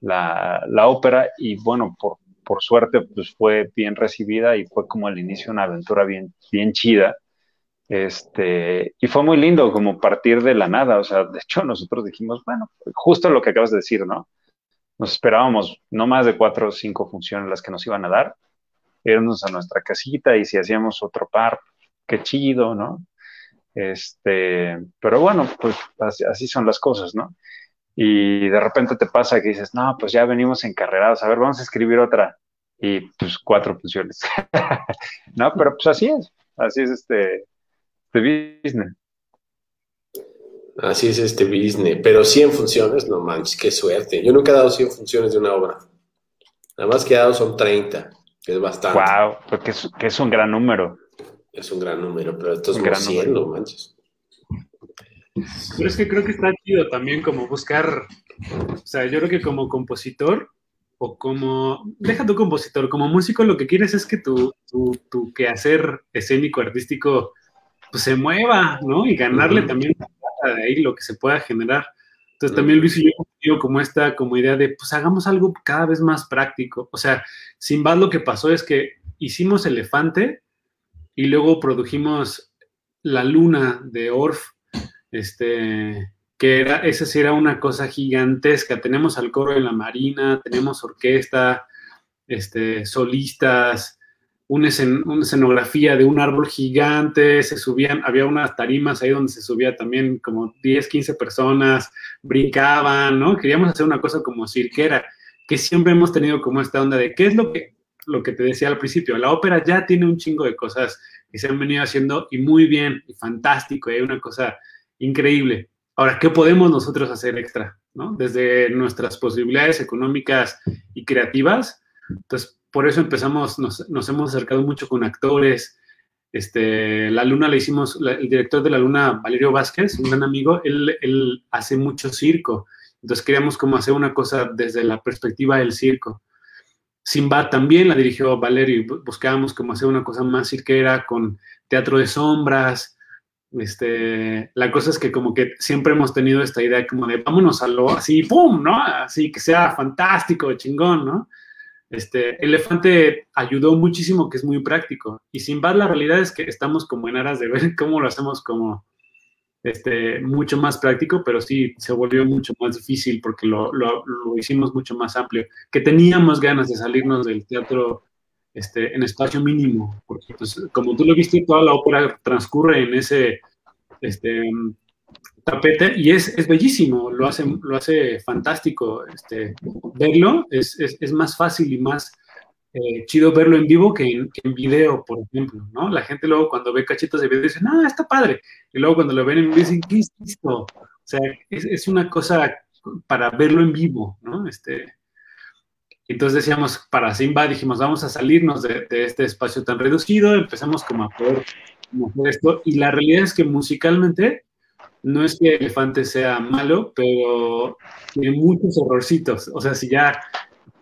la, la ópera, y bueno, por, por suerte, pues fue bien recibida y fue como el inicio de una aventura bien, bien chida. Este, y fue muy lindo como partir de la nada, o sea, de hecho nosotros dijimos, bueno, justo lo que acabas de decir, ¿no? Nos esperábamos no más de cuatro o cinco funciones las que nos iban a dar, irnos a nuestra casita y si hacíamos otro par, qué chido, ¿no? Este, pero bueno, pues así, son las cosas, ¿no? Y de repente te pasa que dices, no, pues ya venimos encarrerados, a ver, vamos a escribir otra. Y pues cuatro funciones. no, pero pues así es, así es este, este business. Así es este business. Pero 100 funciones, no manches, qué suerte. Yo nunca he dado 100 funciones de una obra. Nada más que he dado son 30, que es bastante. Wow, porque es, que es un gran número. Es un gran número, pero estos Un no gran 100, número. no manches. Pero es que creo que está chido también como buscar, o sea, yo creo que como compositor o como, deja tu compositor, como músico lo que quieres es que tu, tu, tu quehacer escénico, artístico, pues se mueva, ¿no? Y ganarle también de ahí lo que se pueda generar. Entonces también Luis y yo tenido como esta como idea de, pues hagamos algo cada vez más práctico. O sea, sin más lo que pasó es que hicimos Elefante y luego produjimos La Luna de Orff, este, que era, esa sí era una cosa gigantesca. Tenemos al coro de la Marina, tenemos orquesta, este, solistas, una, escen- una escenografía de un árbol gigante, se subían, había unas tarimas ahí donde se subía también como 10, 15 personas, brincaban, ¿no? Queríamos hacer una cosa como cirquera, que siempre hemos tenido como esta onda de qué es lo que, lo que te decía al principio, la ópera ya tiene un chingo de cosas que se han venido haciendo y muy bien, y fantástico, y hay una cosa increíble. Ahora, ¿qué podemos nosotros hacer extra? ¿no? Desde nuestras posibilidades económicas y creativas. Entonces, por eso empezamos, nos, hemos acercado mucho con actores. Este, la Luna le hicimos, la- el director de La Luna, Valerio Vázquez, un gran amigo, él, hace mucho circo. Entonces queríamos como hacer una cosa desde la perspectiva del circo. Simba también la dirigió Valerio y bu- buscábamos como hacer una cosa más cirquera con teatro de sombras. Este, la cosa es que como que siempre hemos tenido esta idea como de vámonos a lo así, ¡pum! Así que sea fantástico, chingón, ¿no? Este, Elefante ayudó muchísimo, que es muy práctico. Y Sinbad, la realidad es que estamos como en aras de ver cómo lo hacemos como este, mucho más práctico, pero sí se volvió mucho más difícil porque lo, lo- lo hicimos mucho más amplio. Que teníamos ganas de salirnos del teatro este, en espacio mínimo, porque pues, como tú lo viste, toda la ópera transcurre en ese este, tapete y es, es bellísimo, lo hace, lo hace fantástico. Este, verlo es, es, es más fácil y más eh, chido verlo en vivo que en, que en video, por ejemplo, ¿no? La gente luego cuando ve cachitos de video dice, ah, está padre. Y luego cuando lo ven en vivo dicen, ¿qué es esto? O sea, es, es una cosa para verlo en vivo, ¿no? Este, entonces decíamos, para Simba dijimos, vamos a salirnos de, de este espacio tan reducido, empezamos como a poder hacer esto. Y la realidad es que musicalmente no es que Elefante sea malo, pero tiene muchos errorcitos. O sea, si ya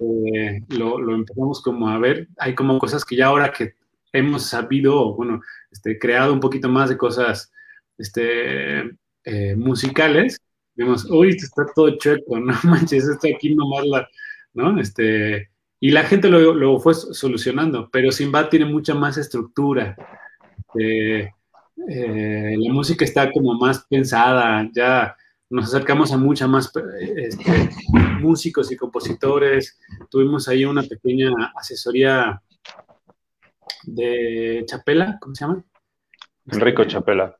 eh, lo, empezamos como a ver, hay como cosas que ya ahora que hemos sabido, bueno, este, creado un poquito más de cosas este, eh, musicales, vemos, uy, está todo chueco, no manches, esto aquí nomás la, ¿no? Este, y la gente lo, fue solucionando, pero Simba tiene mucha más estructura. Eh, eh, la música está como más pensada, ya nos acercamos a mucha más este, músicos y compositores. Tuvimos ahí una pequeña asesoría de Chapela, ¿cómo se llama? Enrico Chapela.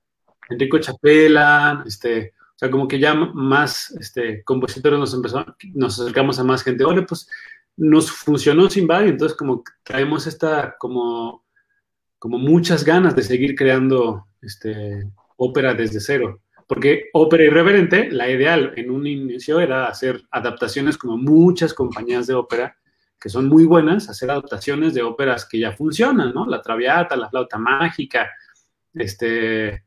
Enrico Chapela, este, o sea, como que ya más este, compositores nos empezó, nos acercamos a más gente. Oye, pues nos funcionó y entonces como traemos esta como, como muchas ganas de seguir creando este, ópera desde cero. Porque ópera irreverente, la ideal en un inicio era hacer adaptaciones como muchas compañías de ópera que son muy buenas, hacer adaptaciones de óperas que ya funcionan, ¿no? La Traviata, la flauta mágica, este,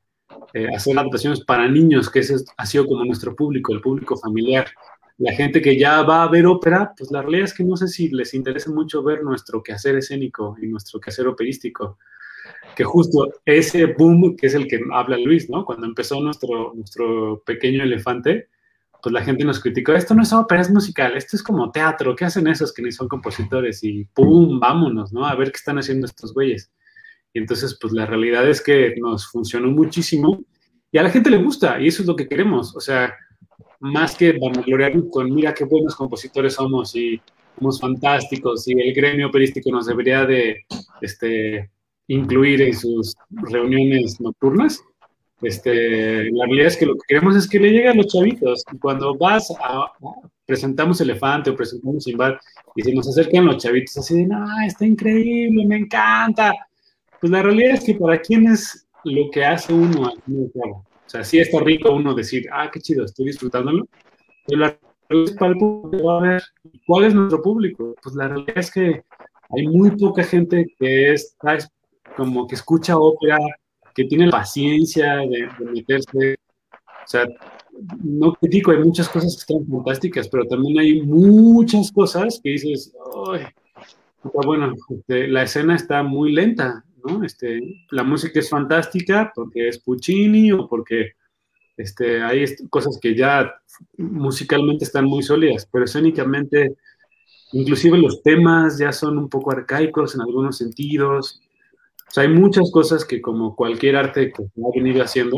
eh, hacer adaptaciones para niños, que ese ha sido como nuestro público, el público familiar. La gente que ya va a ver ópera, pues la realidad es que no sé si les interesa mucho ver nuestro quehacer escénico y nuestro quehacer operístico. Que justo ese boom, que es el que habla Luis, ¿no? Cuando empezó nuestro, nuestro pequeño elefante, pues la gente nos criticó, esto no es ópera, es musical, esto es como teatro, ¿qué hacen esos que ni son compositores? Y ¡pum! Vámonos, ¿no? A ver qué están haciendo estos güeyes. Y entonces, pues la realidad es que nos funcionó muchísimo y a la gente le gusta y eso es lo que queremos. O sea, más que vanagloriarnos con mira qué buenos compositores somos y somos fantásticos y el gremio operístico nos debería de este, incluir en sus reuniones nocturnas. Este, la realidad es que lo que queremos es que le llegue a los chavitos. Y cuando vas a, presentamos Elefante o presentamos Sinbad y se nos acercan los chavitos así de, no, está increíble, me encanta. Pues la realidad es que para quién es lo que hace uno. O sea, sí está rico uno decir, ah, qué chido, estoy disfrutándolo. Pero la realidad es para el público va a ver. ¿Cuál es nuestro público? Pues la realidad es que hay muy poca gente que está como que escucha ópera, que tiene la paciencia de, de meterse. O sea, no critico, hay muchas cosas que están fantásticas, pero también hay muchas cosas que dices, ay, bueno, este, la escena está muy lenta, ¿no? Este, la música es fantástica porque es Puccini o porque este, hay cosas que ya musicalmente están muy sólidas, pero escénicamente, inclusive los temas ya son un poco arcaicos en algunos sentidos. O sea, hay muchas cosas que como cualquier arte que se ha venido haciendo,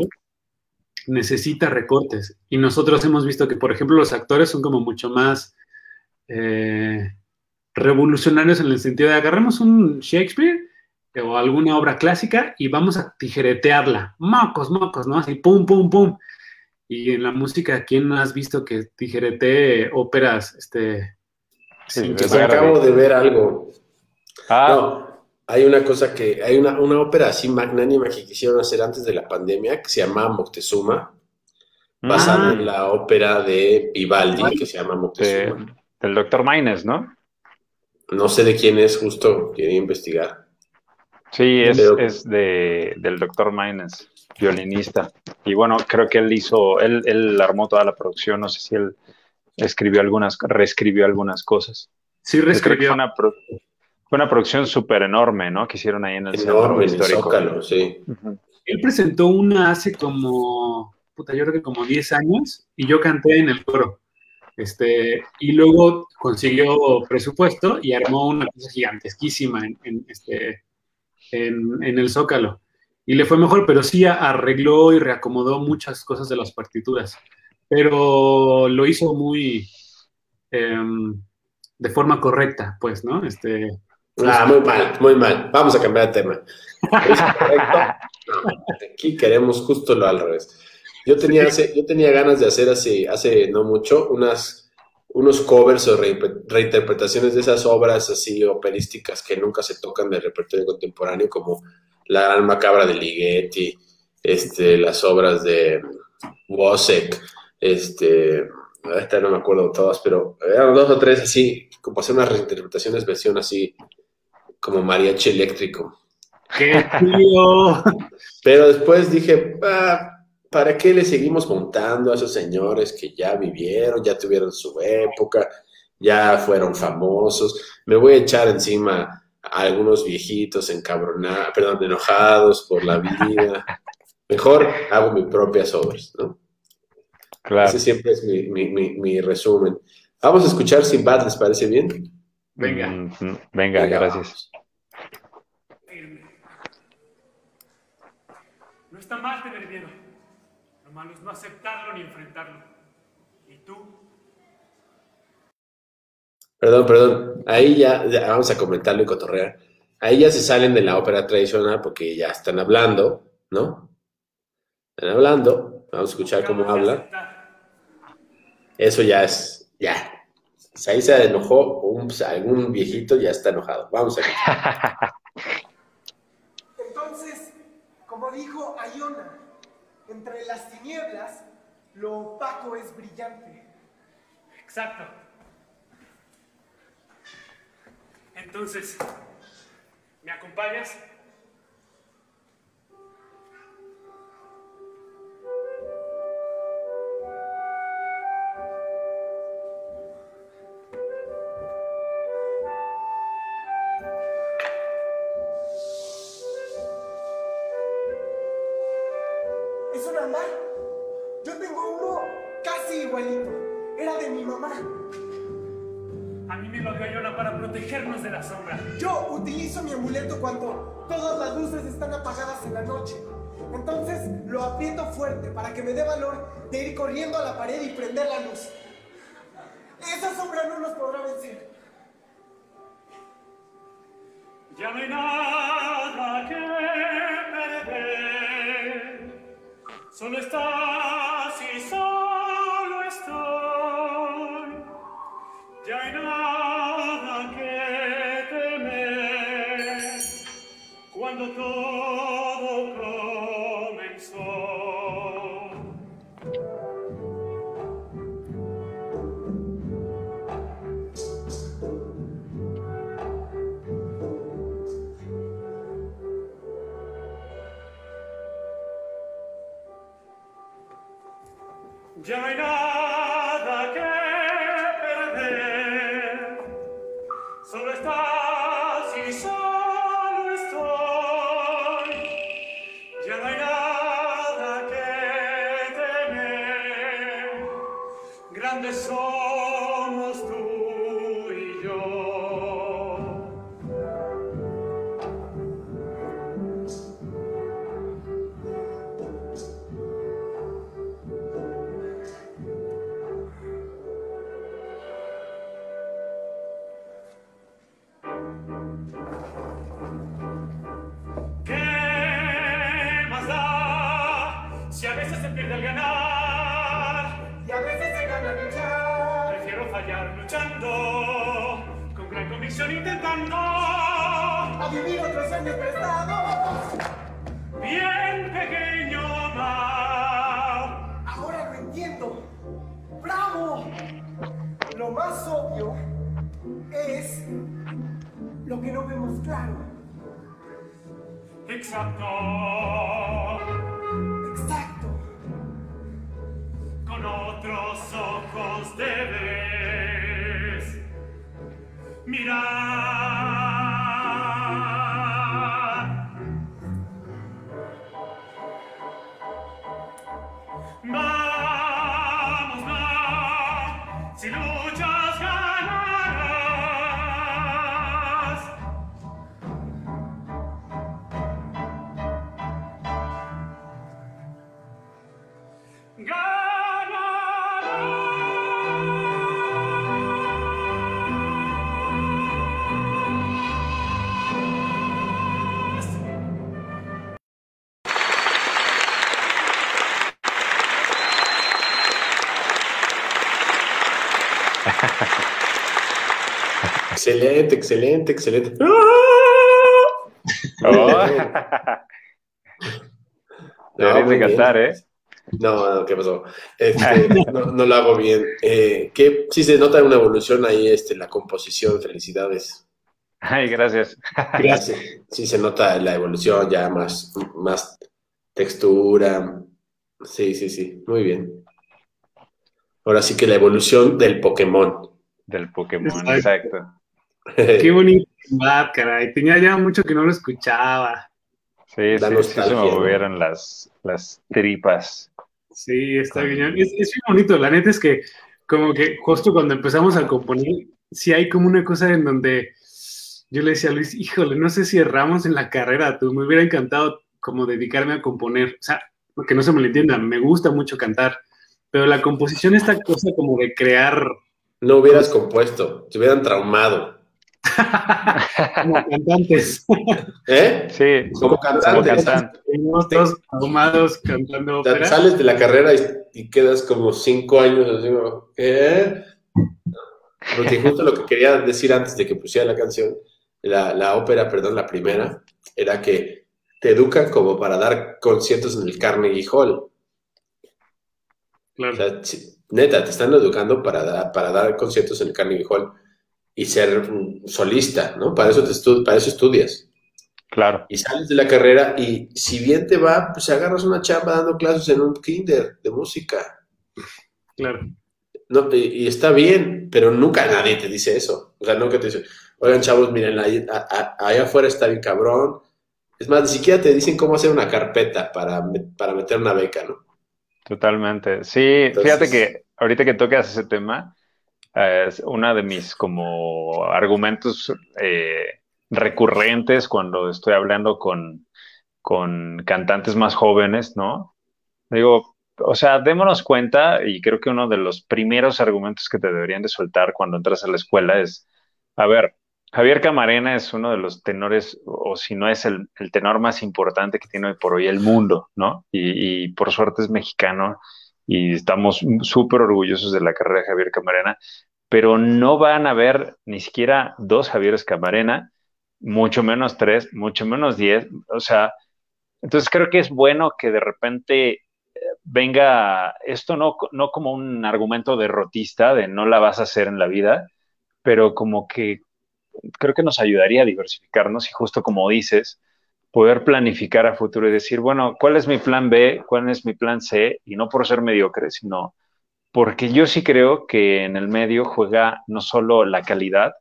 necesita recortes. Y nosotros hemos visto que, por ejemplo, los actores son como mucho más eh, revolucionarios en el sentido de agarramos un Shakespeare o alguna obra clásica y vamos a tijeretearla. Mocos, mocos, ¿no? Así, pum, pum, pum. Y en la música, ¿quién has visto que tijeretee óperas, este... Sí, sin que- Pues acabo de ver algo. Ah, No, hay una cosa que, hay una, una ópera así magnánima que quisieron hacer antes de la pandemia que se llama Moctezuma, basada ah, en la ópera de Vivaldi que se llama de- Moctezuma. del doctor Maines, ¿no? No sé de quién es, justo quería investigar. Sí, es, Pero- es de, del doctor Maines, violinista. Y bueno, creo que él hizo, él, él armó toda la producción, no sé si él escribió algunas, reescribió algunas cosas. Sí, Yo creo que reescribió. Fue una, fue una producción súper enorme, ¿no? Que hicieron ahí en el centro Enorme, en el histórico. Zócalo, sí. Él presentó una hace como, puta, yo creo que como 10 años y yo canté en el coro. Este, y luego consiguió presupuesto y armó una cosa gigantesquísima en, en, este, en, en el Zócalo. Y le fue mejor, pero sí arregló y reacomodó muchas cosas de las partituras. Pero lo hizo muy em, de forma correcta, pues, ¿no? Este, Ah, muy mal, muy mal. Vamos a cambiar de tema. ¿Es correcto? No, aquí queremos justo lo al revés. Yo tenía, hace- yo tenía ganas de hacer hace, hace no mucho unas, unos covers o re- reinterpretaciones de esas obras así operísticas que nunca se tocan del repertorio contemporáneo, como La Gran Macabra de Ligeti, este, las obras de Wozzeck, este, ahorita no me acuerdo todas, pero eran dos o tres así, como hacer unas reinterpretaciones, versión así, como mariachi eléctrico. ¡Qué tío! Pero después dije, "Ah, ¿para qué le seguimos montando a esos señores que ya vivieron, ya tuvieron su época, ya fueron famosos? Me voy a echar encima a algunos viejitos encabronados, perdón, enojados por la vida. Mejor hago mis propias obras, ¿no? Claro. Ese siempre es mi, mi- mi- mi resumen. Vamos a escuchar Sinbad, ¿les parece bien? Venga. Venga, Venga, gracias. No está mal tener miedo. Lo malo es no aceptarlo ni enfrentarlo. ¿Y tú? Perdón, perdón. Ahí ya, ya vamos a comentarlo y cotorrear. Ahí ya se salen de la ópera tradicional porque ya están hablando, ¿no? Están hablando. Vamos a escuchar cómo Acabas de habla. aceptar. Eso ya es, ya. Si ahí se enojó un, pues, algún viejito, ya está enojado. Vamos a ver. Entonces, como dijo Iona, entre las tinieblas, lo opaco es brillante. Exacto. Entonces, ¿me acompañas? Amuleto cuando todas las luces están apagadas en la noche. Entonces lo aprieto fuerte para que me dé valor de ir corriendo a la pared y prender la luz. Esa sombra no nos podrá vencer. Ya no hay nada que perder. Solo estás Cuando exacto. Exacto Con otros ojos debes mirar Excelente, excelente, excelente. Oh. Deberías muy de cantar. ¿eh? No, no, ¿qué pasó? Este, no, no lo hago bien. Eh, que sí se nota una evolución ahí, este, la composición. Felicidades. Ay, gracias. Gracias. Sí se nota la evolución, ya más, más textura. Sí, sí, sí. Muy bien. Ahora sí que la evolución del Pokémon. Del Pokémon, Exacto. exacto. Qué bonito, caray. Tenía ya mucho que no lo escuchaba. Sí, sí, sí, se me movieron las, las tripas. Sí, está bien. Es, es bien bonito. La neta es que, como que justo cuando empezamos a componer, sí hay como una cosa en donde yo le decía a Luis, híjole, no sé si erramos en la carrera. Tú me hubiera encantado como dedicarme a componer. O sea, que no se me lo entienda, me gusta mucho cantar, pero la composición, esta cosa como de crear No hubieras compuesto, te hubieran traumado. Como cantantes. ¿Eh? Sí, Como como cantantes. cantante. Estuvimos todos cantando ópera. sales de la carrera y, y quedas como cinco años así como, ¿qué? Porque justo lo que quería decir antes de que pusiera la canción, la, la ópera, perdón, la primera, era que te educan como para dar conciertos en el Carnegie Hall. Claro. O sea, neta, te están educando para, dar- para dar conciertos en el Carnegie Hall y ser solista, ¿no? Para eso, te estu- para eso estudias. Claro, Y sales de la carrera y si bien te va, pues agarras una chamba dando clases en un kinder de música. Claro. No, y, y está bien, pero nunca nadie te dice eso. O sea, nunca te dice, oigan chavos, miren, ahí, a- a- allá afuera está bien cabrón. Es más, ni siquiera te dicen cómo hacer una carpeta para, para meter una beca, ¿no? totalmente. Sí, Entonces- fíjate que ahorita que tocas ese tema, es uno de mis como argumentos eh, recurrentes cuando estoy hablando con, con cantantes más jóvenes, ¿no? Digo, o sea, démonos cuenta, y creo que uno de los primeros argumentos que te deberían de soltar cuando entras a la escuela es, a ver, Javier Camarena es uno de los tenores, o si no es el, el tenor más importante que tiene hoy por hoy el mundo, ¿no? Y por suerte es mexicano y estamos súper orgullosos de la carrera de Javier Camarena, pero no van a haber ni siquiera dos Javieres Camarena, mucho menos tres, mucho menos diez, o sea, entonces creo que es bueno que de repente eh, venga esto no, no como un argumento derrotista de no la vas a hacer en la vida, pero como que creo que nos ayudaría a diversificarnos y justo como dices, poder planificar a futuro y decir, bueno, ¿cuál es mi plan B? ¿Cuál es mi plan C? Y no por ser mediocre, sino porque yo sí creo que en el medio juega no solo la calidad,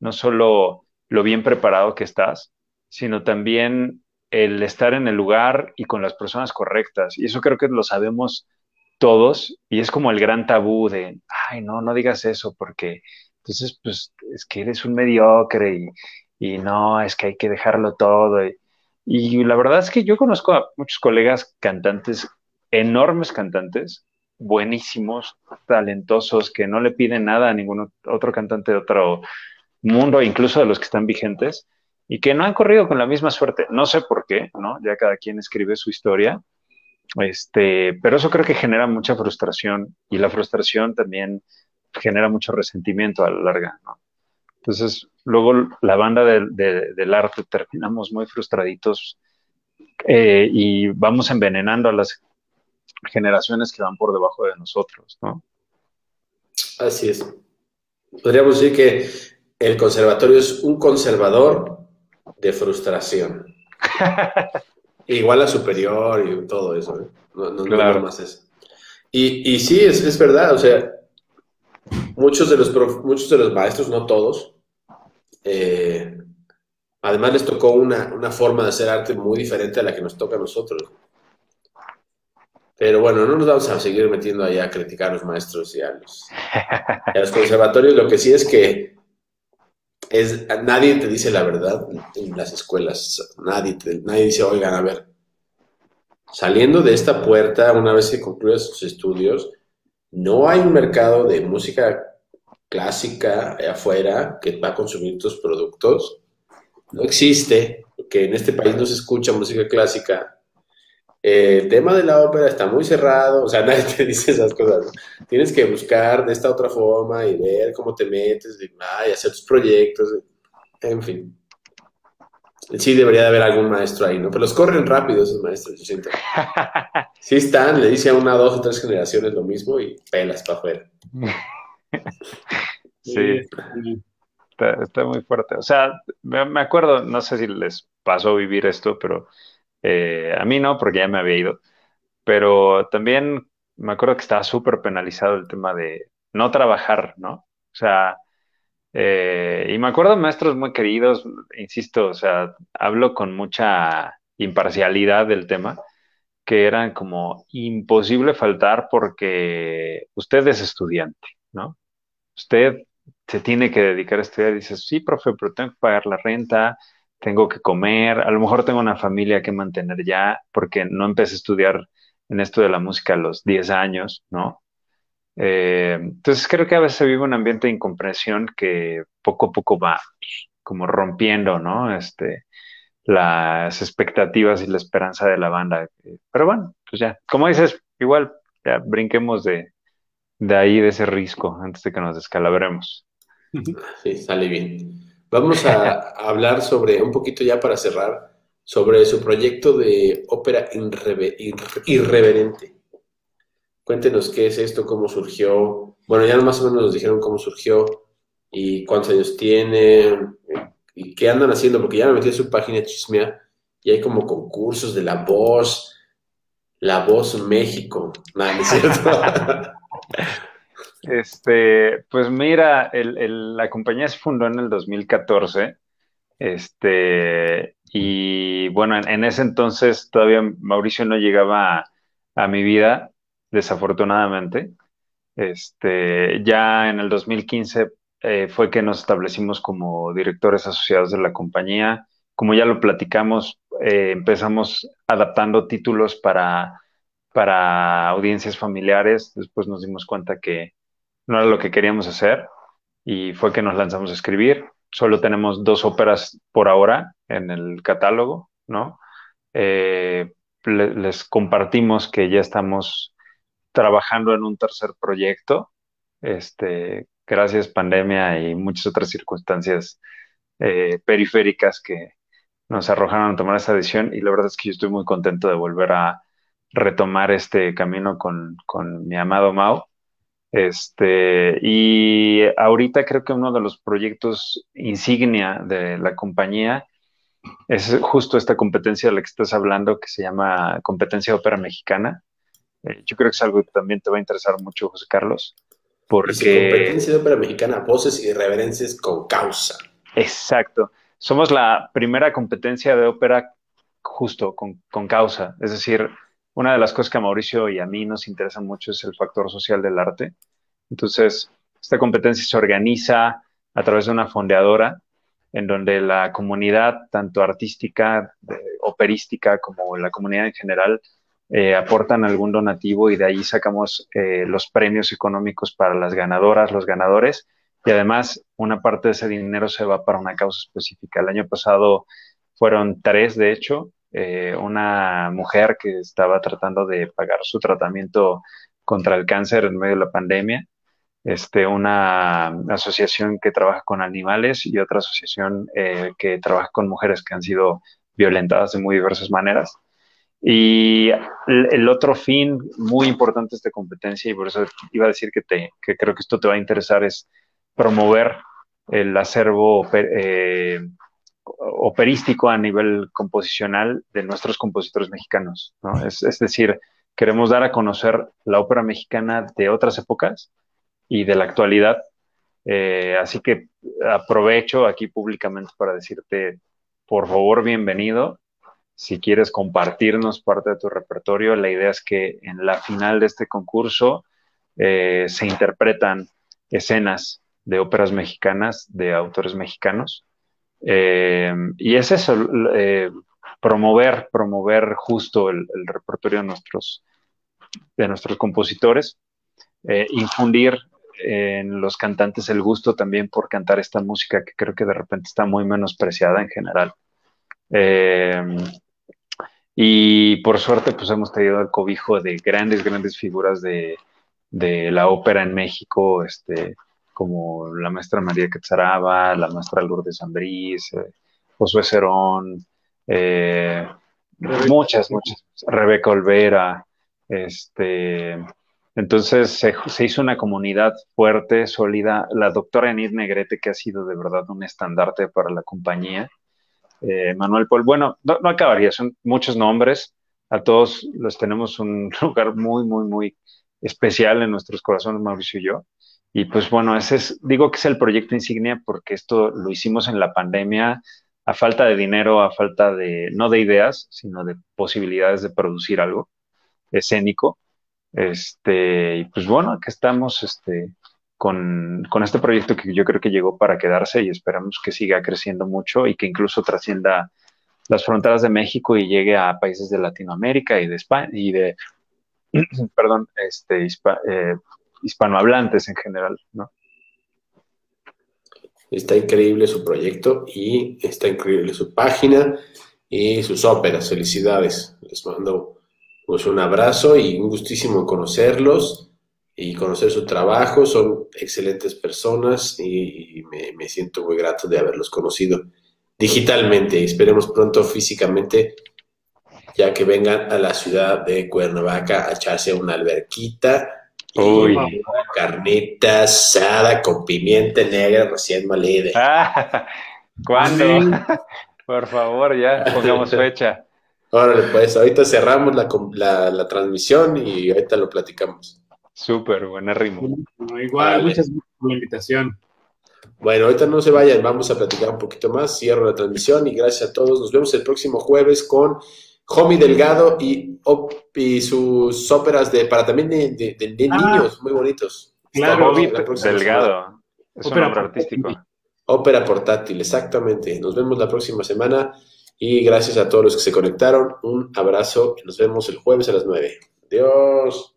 no solo lo bien preparado que estás, sino también el estar en el lugar y con las personas correctas. Y eso creo que lo sabemos todos y es como el gran tabú de, ay, no, no digas eso porque entonces, pues es que eres un mediocre y, y no, es que hay que dejarlo todo. Y, y la verdad es que yo conozco a muchos colegas cantantes, enormes cantantes, buenísimos, talentosos, que no le piden nada a ningún otro cantante de otro mundo, incluso de los que están vigentes, y que no han corrido con la misma suerte. No sé por qué, ¿no? Ya cada quien escribe su historia, este, pero eso creo que genera mucha frustración y la frustración también genera mucho resentimiento a la larga, ¿no? Entonces, luego la banda del- de- del arte terminamos muy frustraditos eh, y vamos envenenando a las generaciones que van por debajo de nosotros, ¿no? Así es. Podríamos decir que el conservatorio es un conservador de frustración. Igual a superior y todo eso, ¿eh? No, no, Claro. nada más eso. Y, y sí, es, es verdad, o sea, muchos de los, prof- muchos de los maestros, no todos, eh, además les tocó una, una forma de hacer arte muy diferente a la que nos toca a nosotros. Pero bueno, no nos vamos a seguir metiendo ahí a criticar a los maestros y a los, y a los conservatorios. Lo que sí es que es, nadie te dice la verdad en las escuelas. Nadie, te- nadie dice, oigan, a ver, saliendo de esta puerta, una vez que concluyas tus estudios, no hay un mercado de música clásica afuera que va a consumir tus productos. No existe, porque en este país no se escucha música clásica. Eh, el tema de la ópera está muy cerrado, o sea, nadie te dice esas cosas. ¿no? Tienes que buscar de esta otra forma y ver cómo te metes y, ah, y hacer tus proyectos, en fin. Sí debería de haber algún maestro ahí, ¿no? Pero los corren rápido esos maestros, yo siento. Sí están, le dice a una, dos o tres generaciones lo mismo y pelas para afuera. Sí, está, está muy fuerte. O sea, me, acuerdo, no sé si les pasó vivir esto, pero eh, a mí no, porque ya me había ido. Pero también me acuerdo que estaba súper penalizado el tema de no trabajar, ¿no? O sea, eh, y me acuerdo maestros muy queridos, insisto, o sea, hablo con mucha imparcialidad del tema, que eran como imposible faltar porque usted es estudiante, ¿no? Usted se tiene que dedicar a estudiar y dices, sí, profe, pero tengo que pagar la renta, tengo que comer, a lo mejor tengo una familia que mantener ya, porque no empecé a estudiar en esto de la música a los 10 años, ¿no? Eh, entonces creo que a veces vive un ambiente de incomprensión que poco a poco va como rompiendo, ¿no? Este, las expectativas y la esperanza de la banda. Pero bueno, pues ya, como dices, igual ya brinquemos de, de ahí, de ese risco, antes de que nos descalabremos. Sí, sale bien. Vamos a hablar sobre, un poquito ya para cerrar, sobre su proyecto de ópera irreve- irre- irreverente. Cuéntenos qué es esto, cómo surgió. Bueno, ya más o menos nos dijeron cómo surgió y cuántos años tiene y qué andan haciendo, porque ya me metí a su página chismea y hay como concursos de La Voz, La Voz México. Nada, no es cierto. Este, pues mira, la compañía se fundó en el 2014, este, y bueno, en, ese entonces todavía Mauricio no llegaba a, a mi vida, desafortunadamente. Este, ya en el 2015 eh, fue que nos establecimos como directores asociados de la compañía. Como ya lo platicamos, eh, empezamos adaptando títulos para, para audiencias familiares. Después nos dimos cuenta que no era lo que queríamos hacer y fue que nos lanzamos a escribir. Solo tenemos dos óperas por ahora en el catálogo, ¿no? Eh, le- les compartimos que ya estamos trabajando en un tercer proyecto, este, gracias pandemia y muchas otras circunstancias eh, periféricas que nos arrojaron a tomar esa decisión y la verdad es que yo estoy muy contento de volver a retomar este camino con, con mi amado Mau. Este, y ahorita creo que uno de los proyectos insignia de la compañía es justo esta competencia de la que estás hablando, que se llama Competencia de Ópera Mexicana. Eh, yo creo que es algo que también te va a interesar mucho, José Carlos, porque... competencia de ópera mexicana, voces y reverencias con causa. Exacto. Somos la primera competencia de ópera justo con, con causa. Es decir, una de las cosas que a Mauricio y a mí nos interesa mucho es el factor social del arte. Entonces, esta competencia se organiza a través de una fondeadora en donde la comunidad, tanto artística, operística, como la comunidad en general, eh, aportan algún donativo y de ahí sacamos eh, los premios económicos para las ganadoras, los ganadores y además una parte de ese dinero se va para una causa específica. El año pasado fueron tres, de hecho, eh, una mujer que estaba tratando de pagar su tratamiento contra el cáncer en medio de la pandemia, este, una asociación que trabaja con animales y otra asociación eh, que trabaja con mujeres que han sido violentadas de muy diversas maneras. Y el, otro fin muy importante de esta competencia, y por eso iba a decir que, te, que creo que esto te va a interesar, es promover el acervo eh, operístico a nivel composicional de nuestros compositores mexicanos. ¿no? Es, es decir, queremos dar a conocer la ópera mexicana de otras épocas y de la actualidad. Eh, así que aprovecho aquí públicamente para decirte, por favor, bienvenido. Si quieres compartirnos parte de tu repertorio, la idea es que en la final de este concurso eh, se interpretan escenas de óperas mexicanas de autores mexicanos. Eh, y es eso, eh, promover, promover justo el, repertorio de nuestros, de nuestros compositores, eh, infundir en los cantantes el gusto también por cantar esta música que creo que de repente está muy menospreciada en general. Eh, y por suerte, pues hemos tenido el cobijo de grandes, grandes figuras de, de la ópera en México, este, como la maestra María Quetzaraba, la maestra Lourdes Ambrís, eh, Josué Cerón, eh, muchas, muchas, Rebeca Olvera, este, entonces se, se, hizo una comunidad fuerte, sólida, la doctora Enid Negrete, que ha sido de verdad un estandarte para la compañía, eh, Manuel Paul, bueno, no, no acabaría, son muchos nombres, a todos los tenemos un lugar muy, muy, muy especial en nuestros corazones, Mauricio y yo. Y pues bueno, ese es, digo que es el proyecto insignia porque esto lo hicimos en la pandemia a falta de dinero, a falta de, no de ideas, sino de posibilidades de producir algo escénico. Este, y pues bueno, aquí estamos este, con, con este proyecto que yo creo que llegó para quedarse y esperamos que siga creciendo mucho y que incluso trascienda las fronteras de México y llegue a países de Latinoamérica y de España y de, perdón, este, eh, hispanohablantes en general, ¿no? Está increíble su proyecto y está increíble su página y sus óperas. Felicidades. Les mando pues, un abrazo y un gustísimo conocerlos y conocer su trabajo. Son excelentes personas y, me, me, siento muy grato de haberlos conocido digitalmente. Esperemos pronto físicamente, ya que vengan a la ciudad de Cuernavaca a echarse una alberquita Uy. Carnita asada con pimienta negra recién molida. Ah, ¿Cuándo? Sí. Por favor, ya pongamos fecha. Órale, pues ahorita cerramos la, la, la, transmisión y ahorita lo platicamos. Súper, buena ritmo. Bueno, igual, vale. muchas gracias por la invitación. Bueno, ahorita no se vayan, vamos a platicar un poquito más. Cierro la transmisión y gracias a todos. Nos vemos el próximo jueves con Jomi Delgado y, y, sus óperas de para también de, de, de, de ah, niños muy bonitos. Claro, Jomi Delgado. Es ópera un nombre artístico. Ópera portátil, exactamente. Nos vemos la próxima semana y gracias a todos los que se conectaron. Un abrazo y nos vemos el jueves a las 9. Adiós.